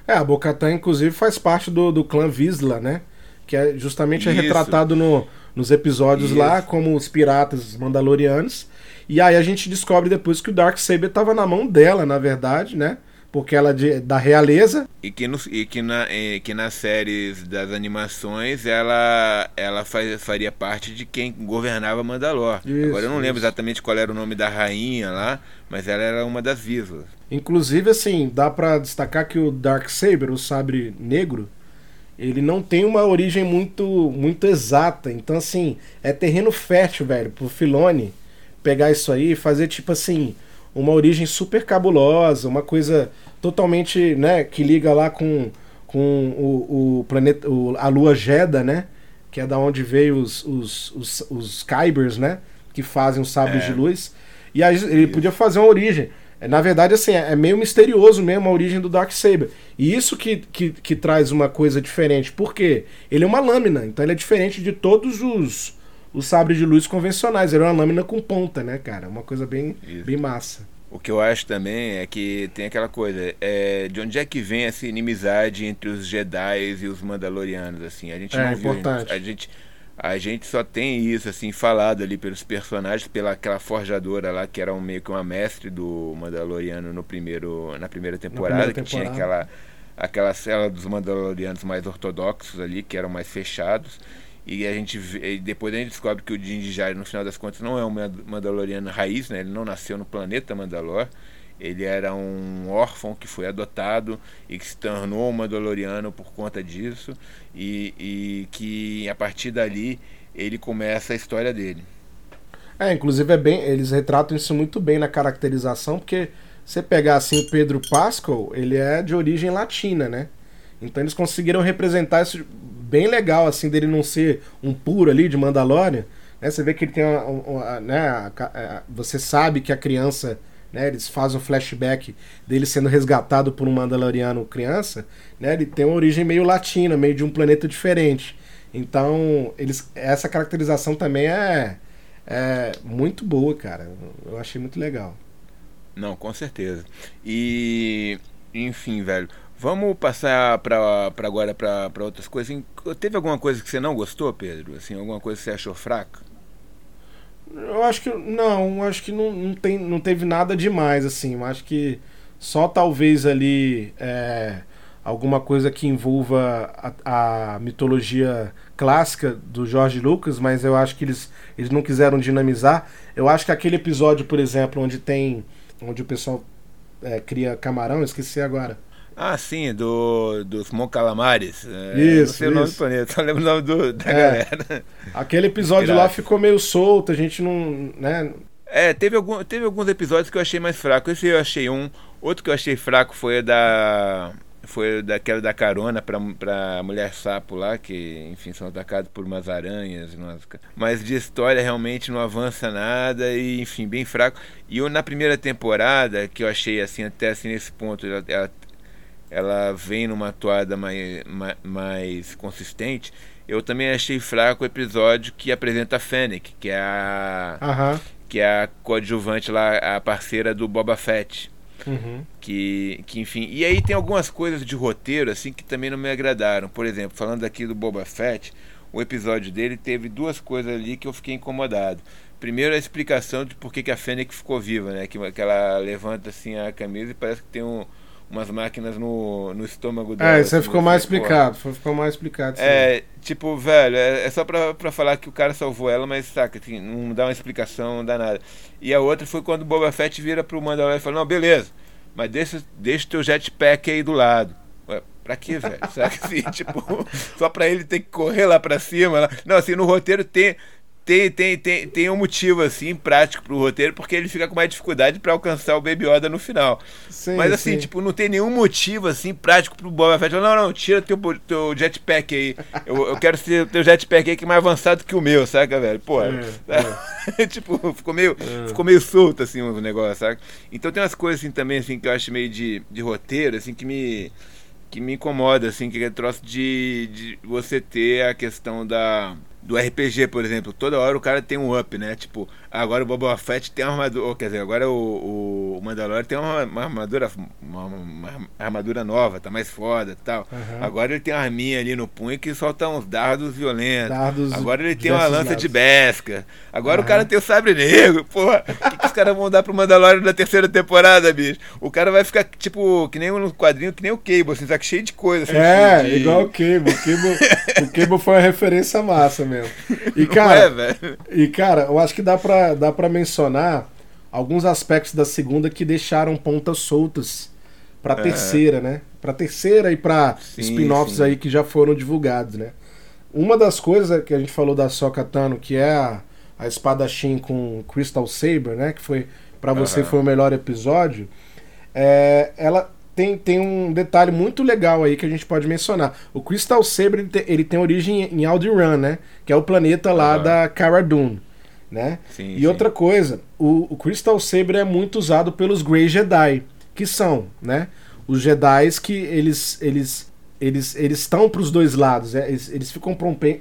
É, a Bocatan, inclusive, faz parte do, do clã Visla, né? Que é justamente é retratado no, nos episódios Isso. lá como os piratas mandalorianos. E aí a gente descobre depois que o Darksaber estava na mão dela, na verdade, né? Porque ela é de, da realeza. E que, nos, e que, na, eh, que nas séries das animações ela, ela faz, faria parte de quem governava Mandalor. Isso, Agora eu não lembro isso. exatamente qual era o nome da rainha lá, mas ela era uma das vislas. Inclusive, assim, dá pra destacar que o Darksaber, o sabre negro, ele não tem uma origem muito, muito exata. Então, assim, é terreno fértil, velho, pro Filone pegar isso aí e fazer tipo assim uma origem super cabulosa, uma coisa totalmente, né, que liga lá com, com o, o planeta, o, a lua Jeddah, né? Que é da onde veio os, os, os, os Kybers, né? Que fazem os sabres é. de luz. E aí ele podia fazer uma origem. É, na verdade, assim, é meio misterioso mesmo a origem do Dark Saber. E isso que, que, que traz uma coisa diferente. Por quê? Ele é uma lâmina, então ele é diferente de todos os, os sabres de luz convencionais. É uma lâmina com ponta, né, cara? Uma coisa bem, bem massa. O que eu acho também é que tem aquela coisa, é, de onde é que vem essa inimizade entre os Jedi e os Mandalorianos, assim? A gente é, não importante. viu, a gente a gente só tem isso assim falado ali pelos personagens, pela aquela forjadora lá que era um, meio que uma mestre do Mandaloriano no primeiro na primeira temporada, primeira temporada. que tinha aquela aquela cela dos Mandalorianos mais ortodoxos ali, que eram mais fechados. E a gente e depois a gente descobre que o Din Djarin, no final das contas, não é um Mandaloriano raiz, né? Ele não nasceu no planeta Mandalor. Ele era um órfão que foi adotado e que se tornou um Mandaloriano por conta disso. E, e que a partir dali ele começa a história dele. É, inclusive é bem, eles retratam isso muito bem na caracterização, porque você pegar assim o Pedro Pascal, ele é de origem latina, né? Então eles conseguiram representar isso bem legal, assim, dele não ser um puro ali de Mandalorian. Né? Você vê que ele tem uma. uma né? A, você sabe que a criança. Né? Eles fazem um flashback dele sendo resgatado por um Mandaloriano criança. Né? Ele tem uma origem meio latina, meio de um planeta diferente. Então, eles, essa caracterização também é, é muito boa, cara. Eu achei muito legal. Não, com certeza. E, enfim, velho. Vamos passar para agora para outras coisas. Teve alguma coisa que você não gostou, Pedro? Assim, alguma coisa que você achou fraca? Eu acho que não, acho que não, não, tem, não teve nada demais assim. Eu acho que só talvez ali é, alguma coisa que envolva a, a, mitologia clássica do George Lucas, mas eu acho que eles, eles não quiseram dinamizar. Eu acho que aquele episódio, por exemplo, onde tem onde o pessoal é, cria camarão, esqueci agora. Ah, sim, do, dos Mon Calamares. É, isso, não sei isso. o nome do planeta, só lembro o nome do, da é, galera. Aquele episódio lá ficou meio solto, a gente não. Né? É, teve, algum, teve alguns episódios que eu achei mais fraco. Esse eu achei um. Outro que eu achei fraco foi da. Foi daquela da carona pra, pra mulher sapo lá, que, enfim, são atacados por umas aranhas. Umas... Mas de história realmente não avança nada e, enfim, bem fraco. E eu, na primeira temporada, que eu achei, assim, até assim, nesse ponto, ela, ela ela vem numa toada mais, mais, mais, consistente. Eu também achei fraco o episódio que apresenta a Fennec, que é a. Que é a coadjuvante lá, a parceira do Boba Fett. Uhum. Que, que, enfim. E aí tem algumas coisas de roteiro, assim, que também não me agradaram. Por exemplo, falando aqui do Boba Fett, o episódio dele teve duas coisas ali que eu fiquei incomodado. Primeiro, a explicação de por que, que a Fennec ficou viva, né? Que, que ela levanta assim a camisa e parece que tem um umas máquinas no, no estômago dela. É, isso assim, ficou mais explicado. Ficou mais explicado. É, tipo, velho, é, é, só pra, pra falar que o cara salvou ela, mas saca, assim, não dá uma explicação, não dá nada. E a outra foi quando o Boba Fett vira pro Mandalorian e fala, não, beleza, mas deixa, deixa o teu jetpack aí do lado. Ué, pra quê, velho? Saca assim, tipo, só pra ele ter que correr lá pra cima. Lá. Não, assim, no roteiro tem, tem, tem, tem, tem um motivo assim prático pro roteiro, porque ele fica com mais dificuldade para alcançar o Baby Yoda no final. Sim, Mas assim, sim. tipo, não tem nenhum motivo assim prático pro Boba Fett. Não, não, tira teu, teu jetpack aí. Eu, eu quero ser teu jetpack aí que é mais avançado que o meu, saca, velho? Pô, é, é. tipo, ficou meio, é. ficou meio solto assim o negócio, saca? Então tem umas coisas assim também assim que eu acho meio de, de roteiro, assim que me que me incomoda assim, que é troço de, de você ter a questão da do RPG, por exemplo, toda hora o cara tem um up, né? Tipo, agora o Boba Fett tem uma armadura, quer dizer, agora o, o Mandalorian tem uma, uma armadura uma, uma, armadura nova, tá mais foda e tal. Uhum. Agora ele tem uma arminha ali no punho que solta uns dardos violentos. Dardos agora ele tem uma lança lados. de besca. Agora uhum. o cara tem o sabre negro. Porra, o que, que os caras vão dar pro Mandalorian na terceira temporada, bicho? O cara vai ficar, tipo, que nem um quadrinho, que nem o Cable, assim, tá cheio de coisa. Assim, é, de... igual o Cable. O Cable, o Cable foi uma referência massa mesmo. E cara, é, e cara, eu acho que dá pra, dá pra mencionar alguns aspectos da segunda que deixaram pontas soltas pra é. terceira, né? Pra terceira e pra spin-offs aí que já foram divulgados, né? Uma das coisas que a gente falou da Soka Tano, que é a, a espadachim com Crystal Saber, né? Que foi para você uhum. foi o melhor episódio, é, ela tem, tem um detalhe muito legal aí que a gente pode mencionar. O Crystal Saber ele tem, ele tem origem em Alderaan, né? Que é o planeta lá uhum. da Cara Dune, né? Sim, e sim. outra coisa, o, o Crystal Saber é muito usado pelos Grey Jedi, que são, né? Os Jedi que eles eles eles eles estão para os dois lados, né? eles, eles ficam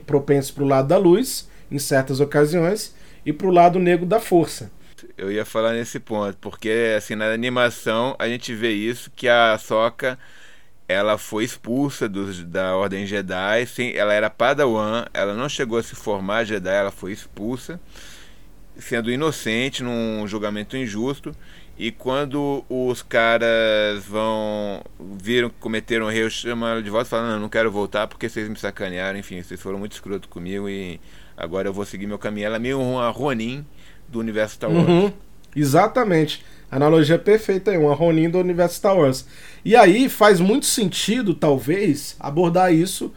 propensos para o lado da luz em certas ocasiões e para o lado negro da força. Eu ia falar nesse ponto, porque assim na animação a gente vê isso que a Soca ela foi expulsa dos, da Ordem Jedi, sim, ela era Padawan, ela não chegou a se formar Jedi, ela foi expulsa, sendo inocente num julgamento injusto. E quando os caras vão viram que cometeram um erro, chamam ela de volta e falam: Não, não quero voltar porque vocês me sacanearam, enfim, vocês foram muito escroto comigo e agora eu vou seguir meu caminho. Ela é meio uma Ronin do universo Star Wars. Uhum, exatamente. Analogia perfeita aí, uma Ronin do universo Star Wars. E aí faz muito sentido, talvez, abordar isso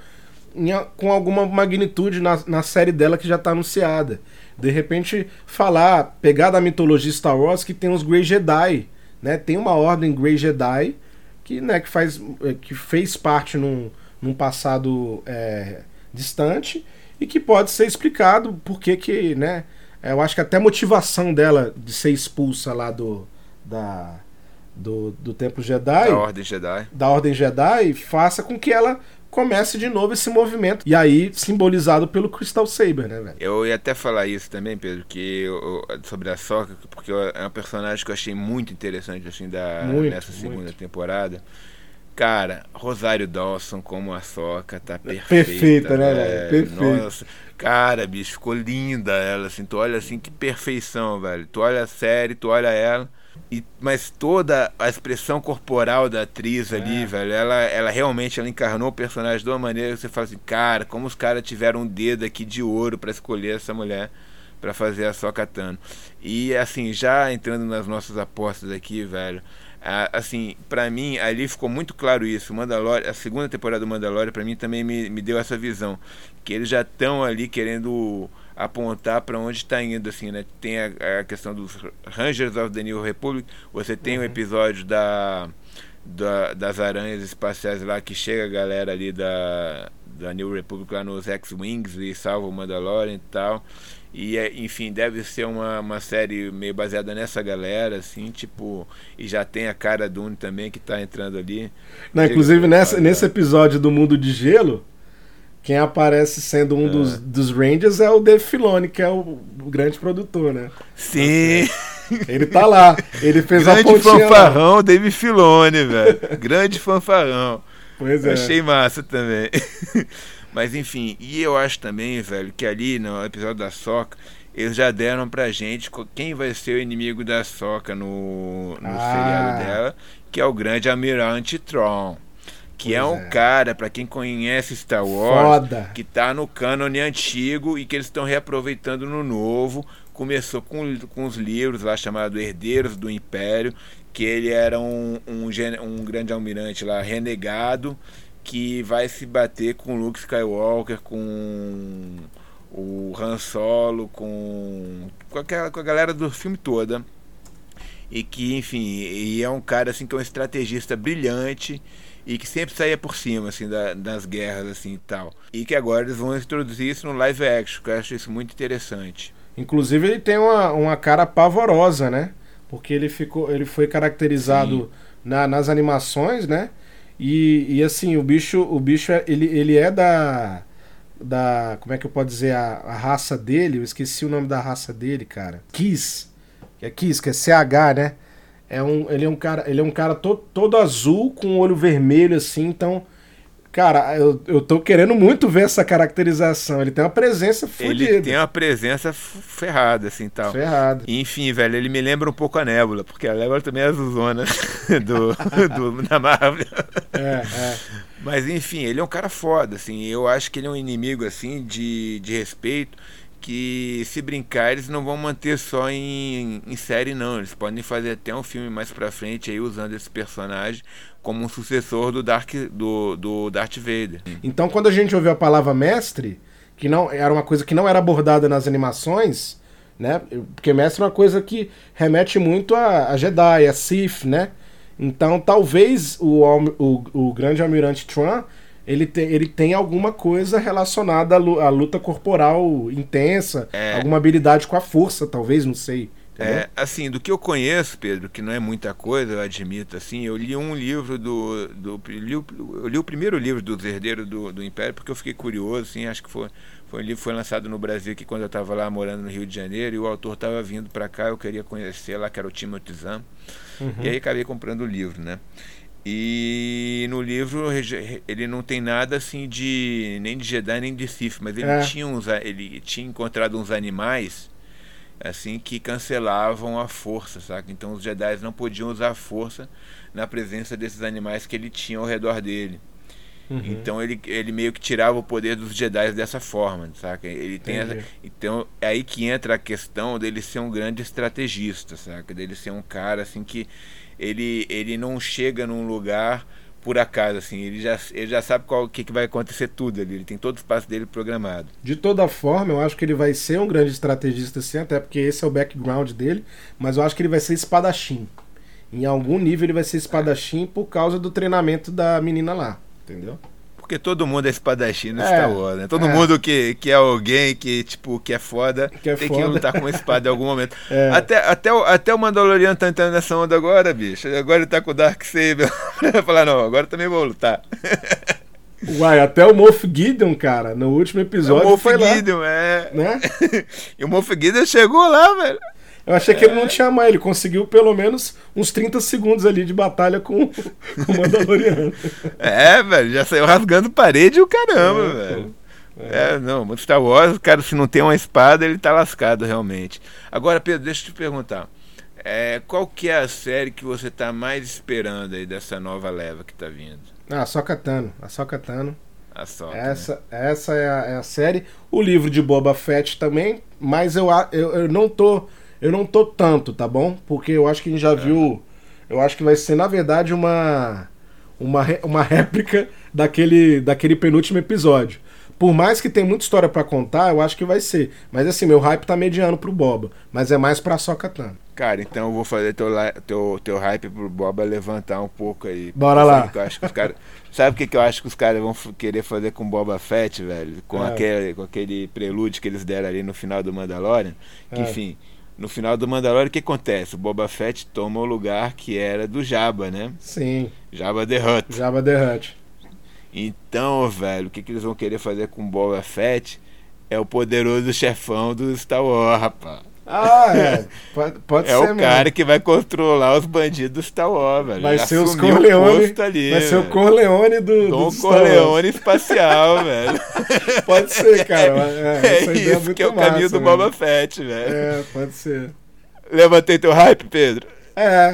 em, com alguma magnitude na, na série dela que já está anunciada. De repente, falar, pegar da mitologia Star Wars que tem os Grey Jedi, né? Tem uma ordem Grey Jedi que, né, que, faz, que fez parte num, num passado é, distante e que pode ser explicado porque que, né? Eu acho que até a motivação dela de ser expulsa lá do da do, do Templo Jedi, da Ordem Jedi, da Ordem Jedi, faça com que ela comece de novo esse movimento. E aí, simbolizado pelo Crystal Saber, né, velho? Eu ia até falar isso também, Pedro, que eu, sobre a Soca, porque é um personagem que eu achei muito interessante, assim, da, muito, nessa segunda muito. temporada. Cara, Rosário Dawson como a Soca tá perfeita. Perfeita, né, velho? Perfeita. Nossa, cara, bicho, ficou linda ela, assim, tu olha assim, que perfeição, velho. Tu olha a série, tu olha ela. E, mas toda a expressão corporal da atriz ali, é. velho, ela, ela realmente ela encarnou o personagem de uma maneira que você fala assim, cara, como os caras tiveram um dedo aqui de ouro para escolher essa mulher para fazer a Sokatano. E assim, já entrando nas nossas apostas aqui, velho, assim, para mim, ali ficou muito claro isso. Mandalorian, a segunda temporada do Mandalorian, para mim, também me, me deu essa visão. Que eles já estão ali querendo apontar para onde está indo, assim, né? Tem a, a, questão dos Rangers of the New Republic, você tem o uhum. um episódio da, da, das aranhas espaciais lá, que chega a galera ali da, da New Republic lá nos X-Wings e salva o Mandalorian e tal. E, é, enfim, deve ser uma, uma série meio baseada nessa galera, assim, tipo. E já tem a cara Dune também que tá entrando ali. Não, inclusive, nessa, nesse episódio do Mundo de Gelo, quem aparece sendo um dos, ah. dos Rangers é o Dave Filoni, que é o, o grande produtor, né? Sim! Ele tá lá. Ele fez grande a pontinha fanfarrão, lá. Dave Filoni, velho. grande fanfarrão. Pois é. Achei massa também. Mas enfim, e eu acho também, velho, que ali no episódio da Soca, eles já deram pra gente quem vai ser o inimigo da Soca no, no ah. seriado dela, que é o grande Almirante Tron. Que é um é. cara, para quem conhece Star Wars, Foda. que tá no cânone antigo e que eles estão reaproveitando no novo. Começou com, com os livros lá chamados Herdeiros do Império, que ele era um, um, um grande almirante lá renegado que vai se bater com Luke Skywalker, com o Han Solo, com, com, aquela, com a galera do filme toda. E que, enfim, e é um cara assim que é um estrategista brilhante e que sempre saía por cima assim da, das guerras assim e tal. E que agora eles vão introduzir isso no live action, que eu acho isso muito interessante. Inclusive ele tem uma, uma cara pavorosa, né? Porque ele ficou, ele foi caracterizado na, nas animações, né? E, e assim, o bicho, o bicho é, ele, ele é da. Da. Como é que eu posso dizer? A, a raça dele, eu esqueci o nome da raça dele, cara. Kiss. Que é Kiss, que é CH, né? É um, ele é um cara, ele é um cara todo, todo azul com olho vermelho assim, então Cara, eu, eu tô querendo muito ver essa caracterização. Ele tem uma presença fodida. Ele tem uma presença ferrada, assim, tal. Ferrada. Enfim, velho, ele me lembra um pouco a Nébula, porque a Nébula também é azulzona do, do, da Marvel. É, é. Mas, enfim, ele é um cara foda, assim. Eu acho que ele é um inimigo, assim, de, de respeito que se brincar eles não vão manter só em, em série não, eles podem fazer até um filme mais pra frente aí usando esse personagem como um sucessor do Dark do, do Darth Vader. Então quando a gente ouviu a palavra mestre, que não era uma coisa que não era abordada nas animações, né? Porque mestre é uma coisa que remete muito a, a Jedi, a Sith, né? Então talvez o, o, o grande almirante Tron ele, te, ele tem alguma coisa relacionada à luta corporal intensa, é. alguma habilidade com a força, talvez, não sei. É, assim, do que eu conheço, Pedro, que não é muita coisa, eu admito, assim, eu li um livro do. do li, eu li o primeiro livro dos herdeiros do, do Império, porque eu fiquei curioso, assim, acho que foi, foi um livro que foi lançado no Brasil aqui quando eu estava lá morando no Rio de Janeiro, e o autor estava vindo para cá, eu queria conhecer lá, que era o Timothy Zahn, uhum. e aí acabei comprando o livro, né? E no livro ele não tem nada assim de nem de Jedi nem de Sith, mas ele é. tinha uns, ele tinha encontrado uns animais assim que cancelavam a força, saca? Então os Jedi não podiam usar a força na presença desses animais que ele tinha ao redor dele. Uhum. Então ele, ele meio que tirava o poder dos Jedi dessa forma, saca? Ele tem essa, então é aí que entra a questão dele ser um grande estrategista, saca? Dele ser um cara assim que ele ele não chega num lugar por acaso, assim, ele já, ele já sabe qual que, que vai acontecer tudo ali, ele tem todo o espaço dele programado. De toda forma, eu acho que ele vai ser um grande estrategista, assim, até porque esse é o background dele, mas eu acho que ele vai ser espadachim. Em algum nível ele vai ser espadachim por causa do treinamento da menina lá, entendeu? Porque todo mundo é espadachim no é, Star Wars, né? Todo é. mundo que, que é alguém que, tipo, que é foda, que é tem foda. que lutar com uma espada em algum momento. É. Até, até, o, até o Mandalorian tá entrando nessa onda agora, bicho. Agora ele tá com o Dark Saber. falar, não, agora também vou lutar. Uai, até o Moff Gideon, cara, no último episódio. É o Moff Gideon, lá, é. Né? e o Moff Gideon chegou lá, velho. Eu achei que ele não tinha mais, ele conseguiu pelo menos uns 30 segundos ali de batalha com, com o Mandaloriano. é, velho, já saiu rasgando parede o caramba, é, velho. É. é, não, Star Wars, cara, se não tem uma espada, ele tá lascado realmente. Agora, Pedro, deixa eu te perguntar. É, qual que é a série que você tá mais esperando aí dessa nova leva que tá vindo? Ah, a Sokatano. A Sokatano. A Soca, essa, né? essa é a, é a, série. O livro de Boba Fett também, mas eu, eu, eu não tô eu não tô tanto, tá bom? Porque eu acho que a gente já é. viu. Eu acho que vai ser, na verdade, uma. Uma, uma réplica daquele, daquele penúltimo episódio. Por mais que tenha muita história para contar, eu acho que vai ser. Mas assim, meu hype tá mediano pro Boba. Mas é mais pra Sokatan. Cara, então eu vou fazer teu, teu, teu hype pro Boba levantar um pouco aí. Bora lá. Eu acho que os cara, sabe o que, que eu acho que os caras vão querer fazer com Boba Fett, velho? Com, é. aquele, com aquele prelúdio que eles deram ali no final do Mandalorian. Que, é. enfim no final do Mandalorian, o que acontece? O Boba Fett toma o lugar que era do Jabba, né? Sim. Jabba the Hutt. Jabba the Hutt. Então, velho, o que, que eles vão querer fazer com o Boba Fett é o poderoso chefão do Star Wars, rapaz. Ah, é. Pode, pode é ser. É o mesmo. cara que vai controlar os bandidos do Star Wars, velho. Vai ser os Corleone. Ali, vai ser o Corleone do. Dom do Corleone espacial, velho. Pode ser, cara. É, é, é isso que é o caminho do Boba Fett, velho. É, pode ser. Levantei teu hype, Pedro? É.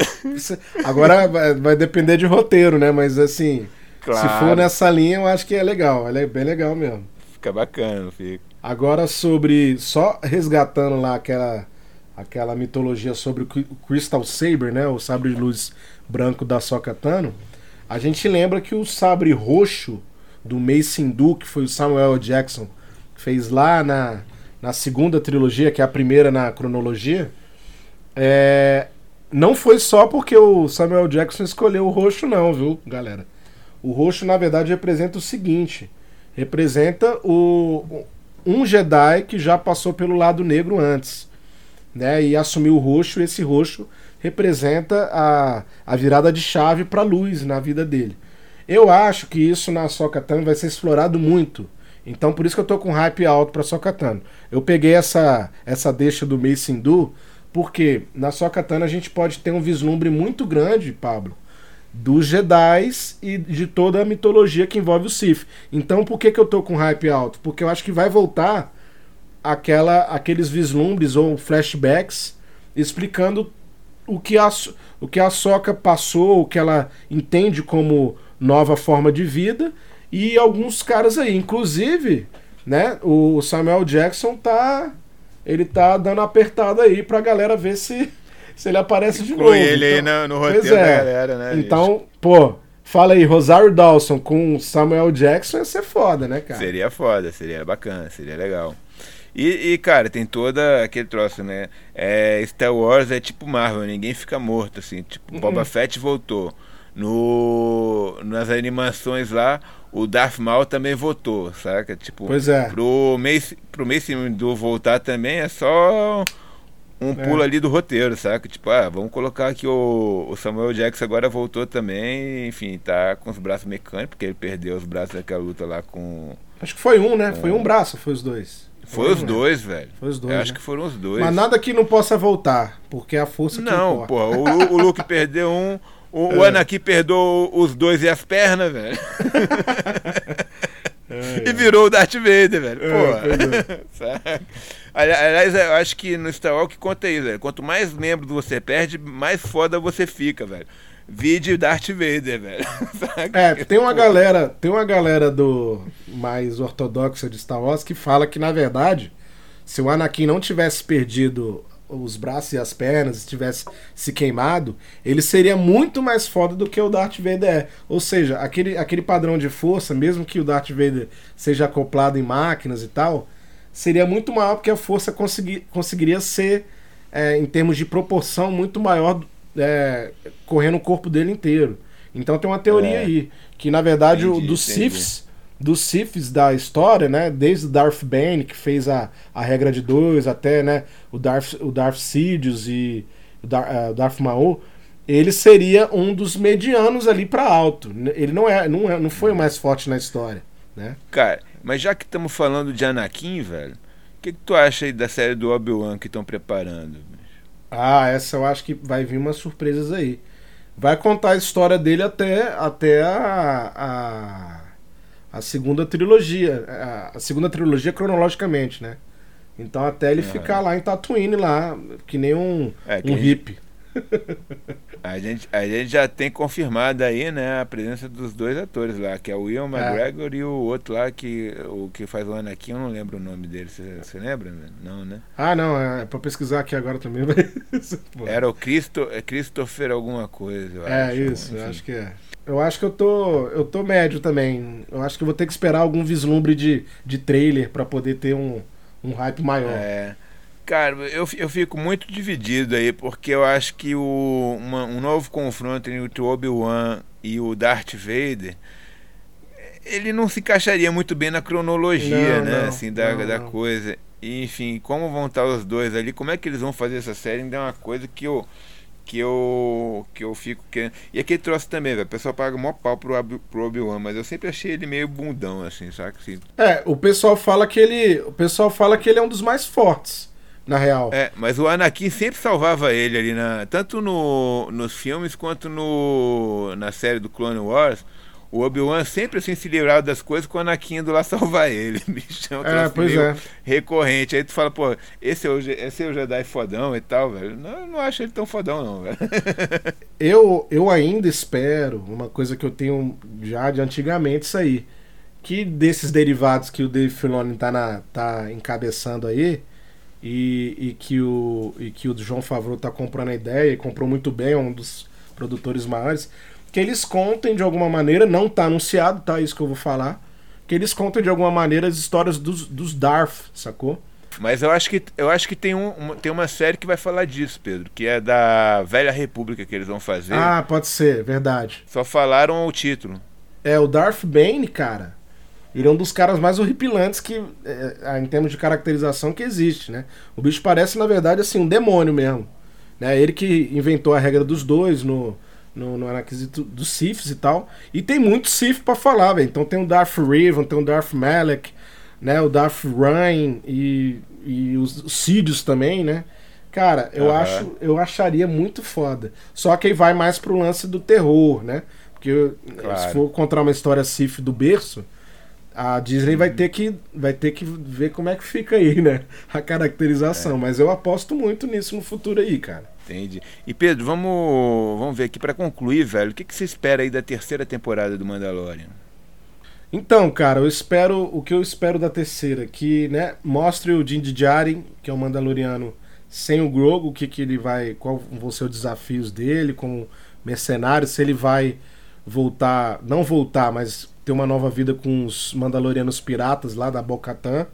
Agora vai depender de roteiro, né? Mas assim. Claro. Se for nessa linha, eu acho que é legal. É bem legal mesmo. Fica bacana, fica. Agora sobre só resgatando lá aquela aquela mitologia sobre o Crystal Saber, né, o sabre de luz branco da Sokatano, a gente lembra que o sabre roxo do Mace Windu, que foi o Samuel Jackson, fez lá na, na segunda trilogia, que é a primeira na cronologia, é, não foi só porque o Samuel Jackson escolheu o roxo, não, viu, galera? O roxo, na verdade, representa o seguinte: representa o, um Jedi que já passou pelo lado negro antes, né? E assumiu o roxo, e esse roxo representa a, a virada de chave para luz na vida dele. Eu acho que isso na Sokatan vai ser explorado muito. Então por isso que eu tô com hype alto para Sokatan. Eu peguei essa essa deixa do Mace Windu porque na Sokatan a gente pode ter um vislumbre muito grande, Pablo, dos Jedi e de toda a mitologia que envolve o Sith. Então, por que, que eu tô com hype alto? Porque eu acho que vai voltar aquela, aqueles vislumbres ou flashbacks explicando o que a, o que a Soca passou, o que ela entende como nova forma de vida e alguns caras aí, inclusive, né, o Samuel Jackson tá ele tá dando apertada aí pra galera ver se se ele aparece de novo. ele então, aí no, no roteiro é. da galera, né? Então, pô, fala aí, Rosário Dawson com Samuel Jackson ia ser foda, né, cara? Seria foda, seria bacana, seria legal. E, e, cara, tem toda aquele troço, né? É, Star Wars é tipo Marvel, ninguém fica morto, assim. Tipo, uhum. Boba Fett voltou. No, nas animações lá, o Darth Maul também voltou, saca? Tipo, pois é. pro Mace, pro Mace do voltar também é só um é. pulo ali do roteiro, saca? Tipo, ah, vamos colocar aqui o, o Samuel Jackson agora voltou também, enfim, tá com os braços mecânicos, porque ele perdeu os braços naquela luta lá com. Acho que foi um, né? Com... Foi um braço, foi os dois. Foi, foi os dois, velho. Foi os dois. Eu acho né? que foram os dois. Mas nada que não possa voltar, porque é a força que Não, pô, o, o Luke perdeu um, o, é. o Anakin perdoou os dois e as pernas, velho. É, e virou o Darth Vader, velho. Pô. É, Aliás, eu acho que no Star Wars que conta isso, velho. Quanto mais membros você perde, mais foda você fica, velho. Vide Darth Vader, velho. é, tem uma galera, tem uma galera do mais ortodoxa de Star Wars que fala que na verdade, se o Anakin não tivesse perdido os braços e as pernas, tivesse se queimado, ele seria muito mais foda do que o Darth Vader é. Ou seja, aquele, aquele padrão de força, mesmo que o Darth Vader seja acoplado em máquinas e tal, seria muito maior porque a força consegui, conseguiria ser, é, em termos de proporção, muito maior é, correndo o corpo dele inteiro. Então tem uma teoria é. aí, que na verdade entendi, o dos Siths dos Siths da história, né? Desde o Darth Bane, que fez a, a regra de dois, até né, o, Darth, o Darth Sidious e o Darth, uh, Darth Maul, ele seria um dos medianos ali para alto. Ele não é, não é, não foi o mais forte na história, né? Cara, mas já que estamos falando de Anakin, velho, o que, que tu acha aí da série do Obi-Wan que estão preparando? Ah, essa eu acho que vai vir umas surpresas aí. Vai contar a história dele até, até a, a a segunda trilogia. A, a segunda trilogia cronologicamente, né? Então até ele é. ficar lá em Tatooine, lá, que nem um, é, um hippie. A gente, a gente já tem confirmado aí, né, a presença dos dois atores lá, que é o Will é. McGregor é. e o outro lá que o que faz o Anakin, eu não lembro o nome dele, você lembra? Não, né? Ah, não, é, é pra pesquisar aqui agora também. Era o Christo, é Christopher alguma coisa, eu É, acho, isso, eu acho que é. Eu acho que eu tô, eu tô médio também. Eu acho que eu vou ter que esperar algum vislumbre de, de trailer para poder ter um, um hype maior. É. Cara, eu, eu fico muito dividido aí, porque eu acho que o, uma, um novo confronto entre o Obi-Wan e o Darth Vader ele não se encaixaria muito bem na cronologia, não, né? Não, assim, da, não, da coisa. E, enfim, como vão estar os dois ali, como é que eles vão fazer essa série ainda é uma coisa que eu que eu que eu fico querendo. E aquele troço também, velho. O pessoal paga mó pau pro, pro Obi-Wan, mas eu sempre achei ele meio bundão, assim, sabe? Assim. É, o pessoal fala que ele. O pessoal fala que ele é um dos mais fortes, na real. É, mas o Anakin sempre salvava ele ali na. Tanto no, nos filmes quanto no, na série do Clone Wars o Obi-Wan sempre assim se livrava das coisas com o Anakin indo lá salvar ele. Bicho, é, um é pois é. recorrente. Aí tu fala, pô, esse é o, esse é o Jedi fodão e tal, velho. Não, não acho ele tão fodão, não, velho. eu, eu ainda espero, uma coisa que eu tenho já de antigamente, isso aí. Que desses derivados que o Dave Filoni tá, na, tá encabeçando aí, e, e, que o, e que o João Favreau tá comprando a ideia, e comprou muito bem, é um dos produtores maiores que eles contem de alguma maneira, não tá anunciado, tá? Isso que eu vou falar. Que eles contem de alguma maneira as histórias dos, dos Darth, sacou? Mas eu acho que, eu acho que tem, um, uma, tem uma série que vai falar disso, Pedro, que é da Velha República que eles vão fazer. Ah, pode ser, verdade. Só falaram o título. É, o Darth Bane, cara. Ele é um dos caras mais horripilantes que, é, em termos de caracterização, que existe, né? O bicho parece, na verdade, assim, um demônio mesmo. Né? Ele que inventou a regra dos dois no, no, no requisito dos Siths e tal. E tem muito Sith pra falar, velho. Então tem o Darth Revan, tem o Darth Malek, né? O Darth Ryan e, e os, os Sidious também, né? Cara, eu uhum. acho, eu acharia muito foda. Só que aí vai mais pro lance do terror, né? Porque claro. se for contar uma história Sith do berço, a Disney vai ter que vai ter que ver como é que fica aí, né? A caracterização, é. mas eu aposto muito nisso no futuro aí, cara. Entendi. E Pedro, vamos, vamos ver aqui para concluir, velho. O que, que você espera aí da terceira temporada do Mandalorian? Então, cara, eu espero o que eu espero da terceira, que, né, mostre o Din Djarin, que é o Mandaloriano, sem o Grogu, o que que ele vai, qual vão ser os desafios dele como mercenário, se ele vai voltar, não voltar, mas ter uma nova vida com os Mandalorianos piratas lá da Bo-Katan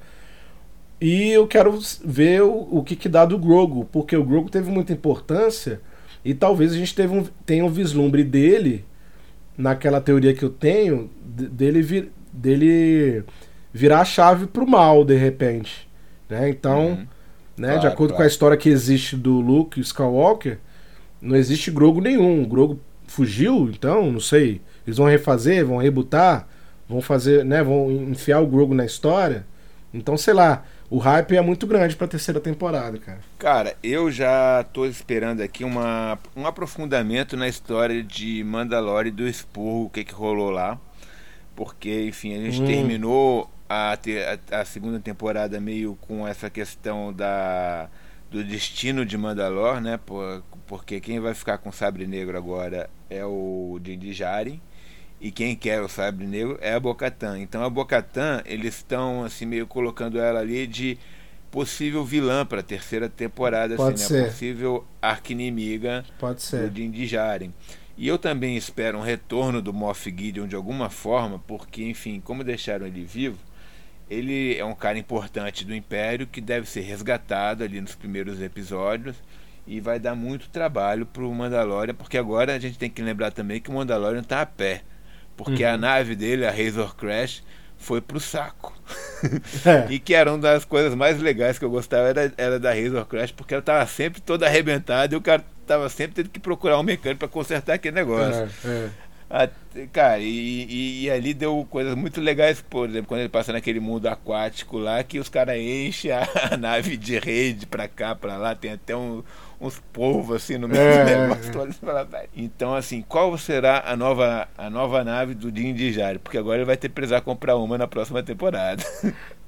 E eu quero ver o, o que, que dá do Grogu, porque o Grogu teve muita importância e talvez a gente teve um, tenha um vislumbre dele, naquela teoria que eu tenho, dele, vir, dele virar a chave pro mal, de repente. Né? Então, uhum. né, claro, de acordo claro. com a história que existe do Luke Skywalker, não existe Grogu nenhum. O Grogu fugiu, então, não sei. Eles vão refazer, vão rebutar, vão fazer, né, vão enfiar o Grogu na história. Então, sei lá, o hype é muito grande pra terceira temporada, cara. Cara, eu já tô esperando aqui uma, um aprofundamento na história de Mandalore e do Expurgo, o que que rolou lá. Porque, enfim, a gente hum. terminou a, a, a, segunda temporada meio com essa questão da, do destino de Mandalor, né? Por, porque quem vai ficar com o Sabre Negro agora é o Din Djarin e quem quer o Sabre Negro é a Bocatan. Então a Bocatan, eles estão assim meio colocando ela ali de possível vilã para a terceira temporada, Pode assim, né? possível arquinimiga Pode ser. do Din Djarin. E eu também espero um retorno do Moff Gideon de alguma forma, porque, enfim, como deixaram ele vivo, ele é um cara importante do Império que deve ser resgatado ali nos primeiros episódios e vai dar muito trabalho para o Mandalorian, porque agora a gente tem que lembrar também que o Mandalorian está a pé, porque uhum. a nave dele, a Razor Crash, foi pro saco. É. e que era uma das coisas mais legais que eu gostava era, era da Razor Crash, porque ela tava sempre toda arrebentada e o cara tava sempre tendo que procurar um mecânico para consertar aquele negócio. É, é. A, cara, e, e, e, ali deu coisas muito legais, por exemplo, quando ele passa naquele mundo aquático lá, que os caras enchem a, a, nave de rede pra cá, pra lá, tem até um, uns polvos assim no meio é, do negócio. É. Então, assim, qual será a nova, a nova nave do Din Djarin? Porque agora ele vai ter que precisar comprar uma na próxima temporada.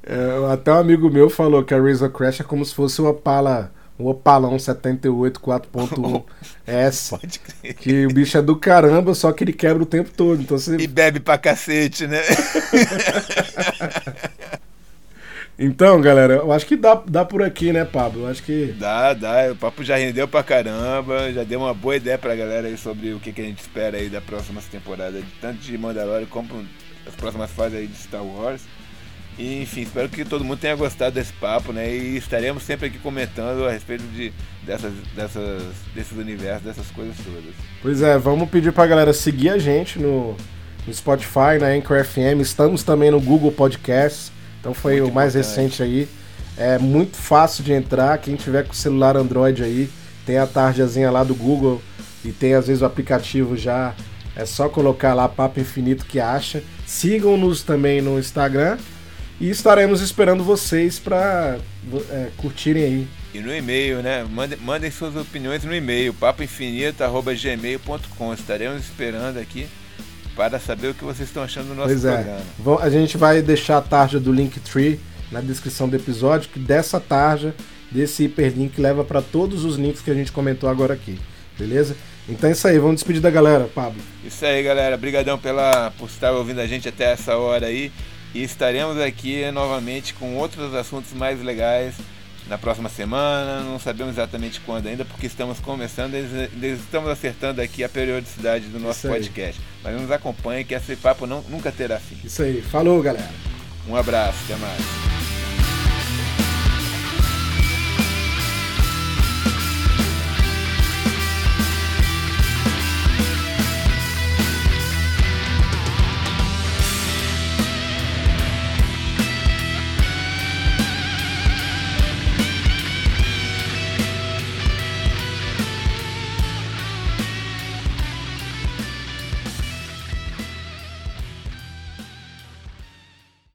É, até um amigo meu falou que a Razor Crash é como se fosse uma pala um Opalão 78 4.1 S. Pode crer. Que o bicho é do caramba, só que ele quebra o tempo todo. Então você... E bebe pra cacete, né? então, galera, eu acho que dá, dá por aqui, né, Pablo? Eu acho que. Dá, dá. O papo já rendeu pra caramba. Já deu uma boa ideia pra galera aí sobre o que, que a gente espera aí da próxima temporada, tanto de Mandalorian como as próximas fases aí de Star Wars. E, enfim, espero que todo mundo tenha gostado desse papo, né? E estaremos sempre aqui comentando a respeito de, dessas, dessas, desses universos, dessas coisas todas. Pois é, vamos pedir pra galera seguir a gente no, no Spotify, na Anchor FM. Estamos também no Google Podcasts. Então foi muito o mais importante. recente aí. É muito fácil de entrar. Quem tiver com celular Android aí, tem a tarjazinha lá do Google e tem às vezes o aplicativo já. É só colocar lá Papo Infinito que acha. Sigam-nos também no Instagram e estaremos esperando vocês para é, curtirem aí. E no e-mail, né? Mandem, mandem suas opiniões no e-mail, papoinfinito.gmail.com. Estaremos esperando aqui para saber o que vocês estão achando do nosso pois é. programa. É. A gente vai deixar a tarja do Linktree na descrição do episódio, que dessa tarja, desse hiperlink, leva para todos os links que a gente comentou agora aqui. Beleza? Então é isso aí, vamos despedir da galera, Pablo. Isso aí, galera. Obrigadão pela, por estar ouvindo a gente até essa hora aí. E estaremos aqui novamente com outros assuntos mais legais na próxima semana. Não sabemos exatamente quando ainda, porque estamos começando, estamos acertando aqui a periodicidade do nosso podcast. Mas nos acompanhe que esse papo não, nunca terá fim. Isso aí. Falou, galera. Um abraço, até mais.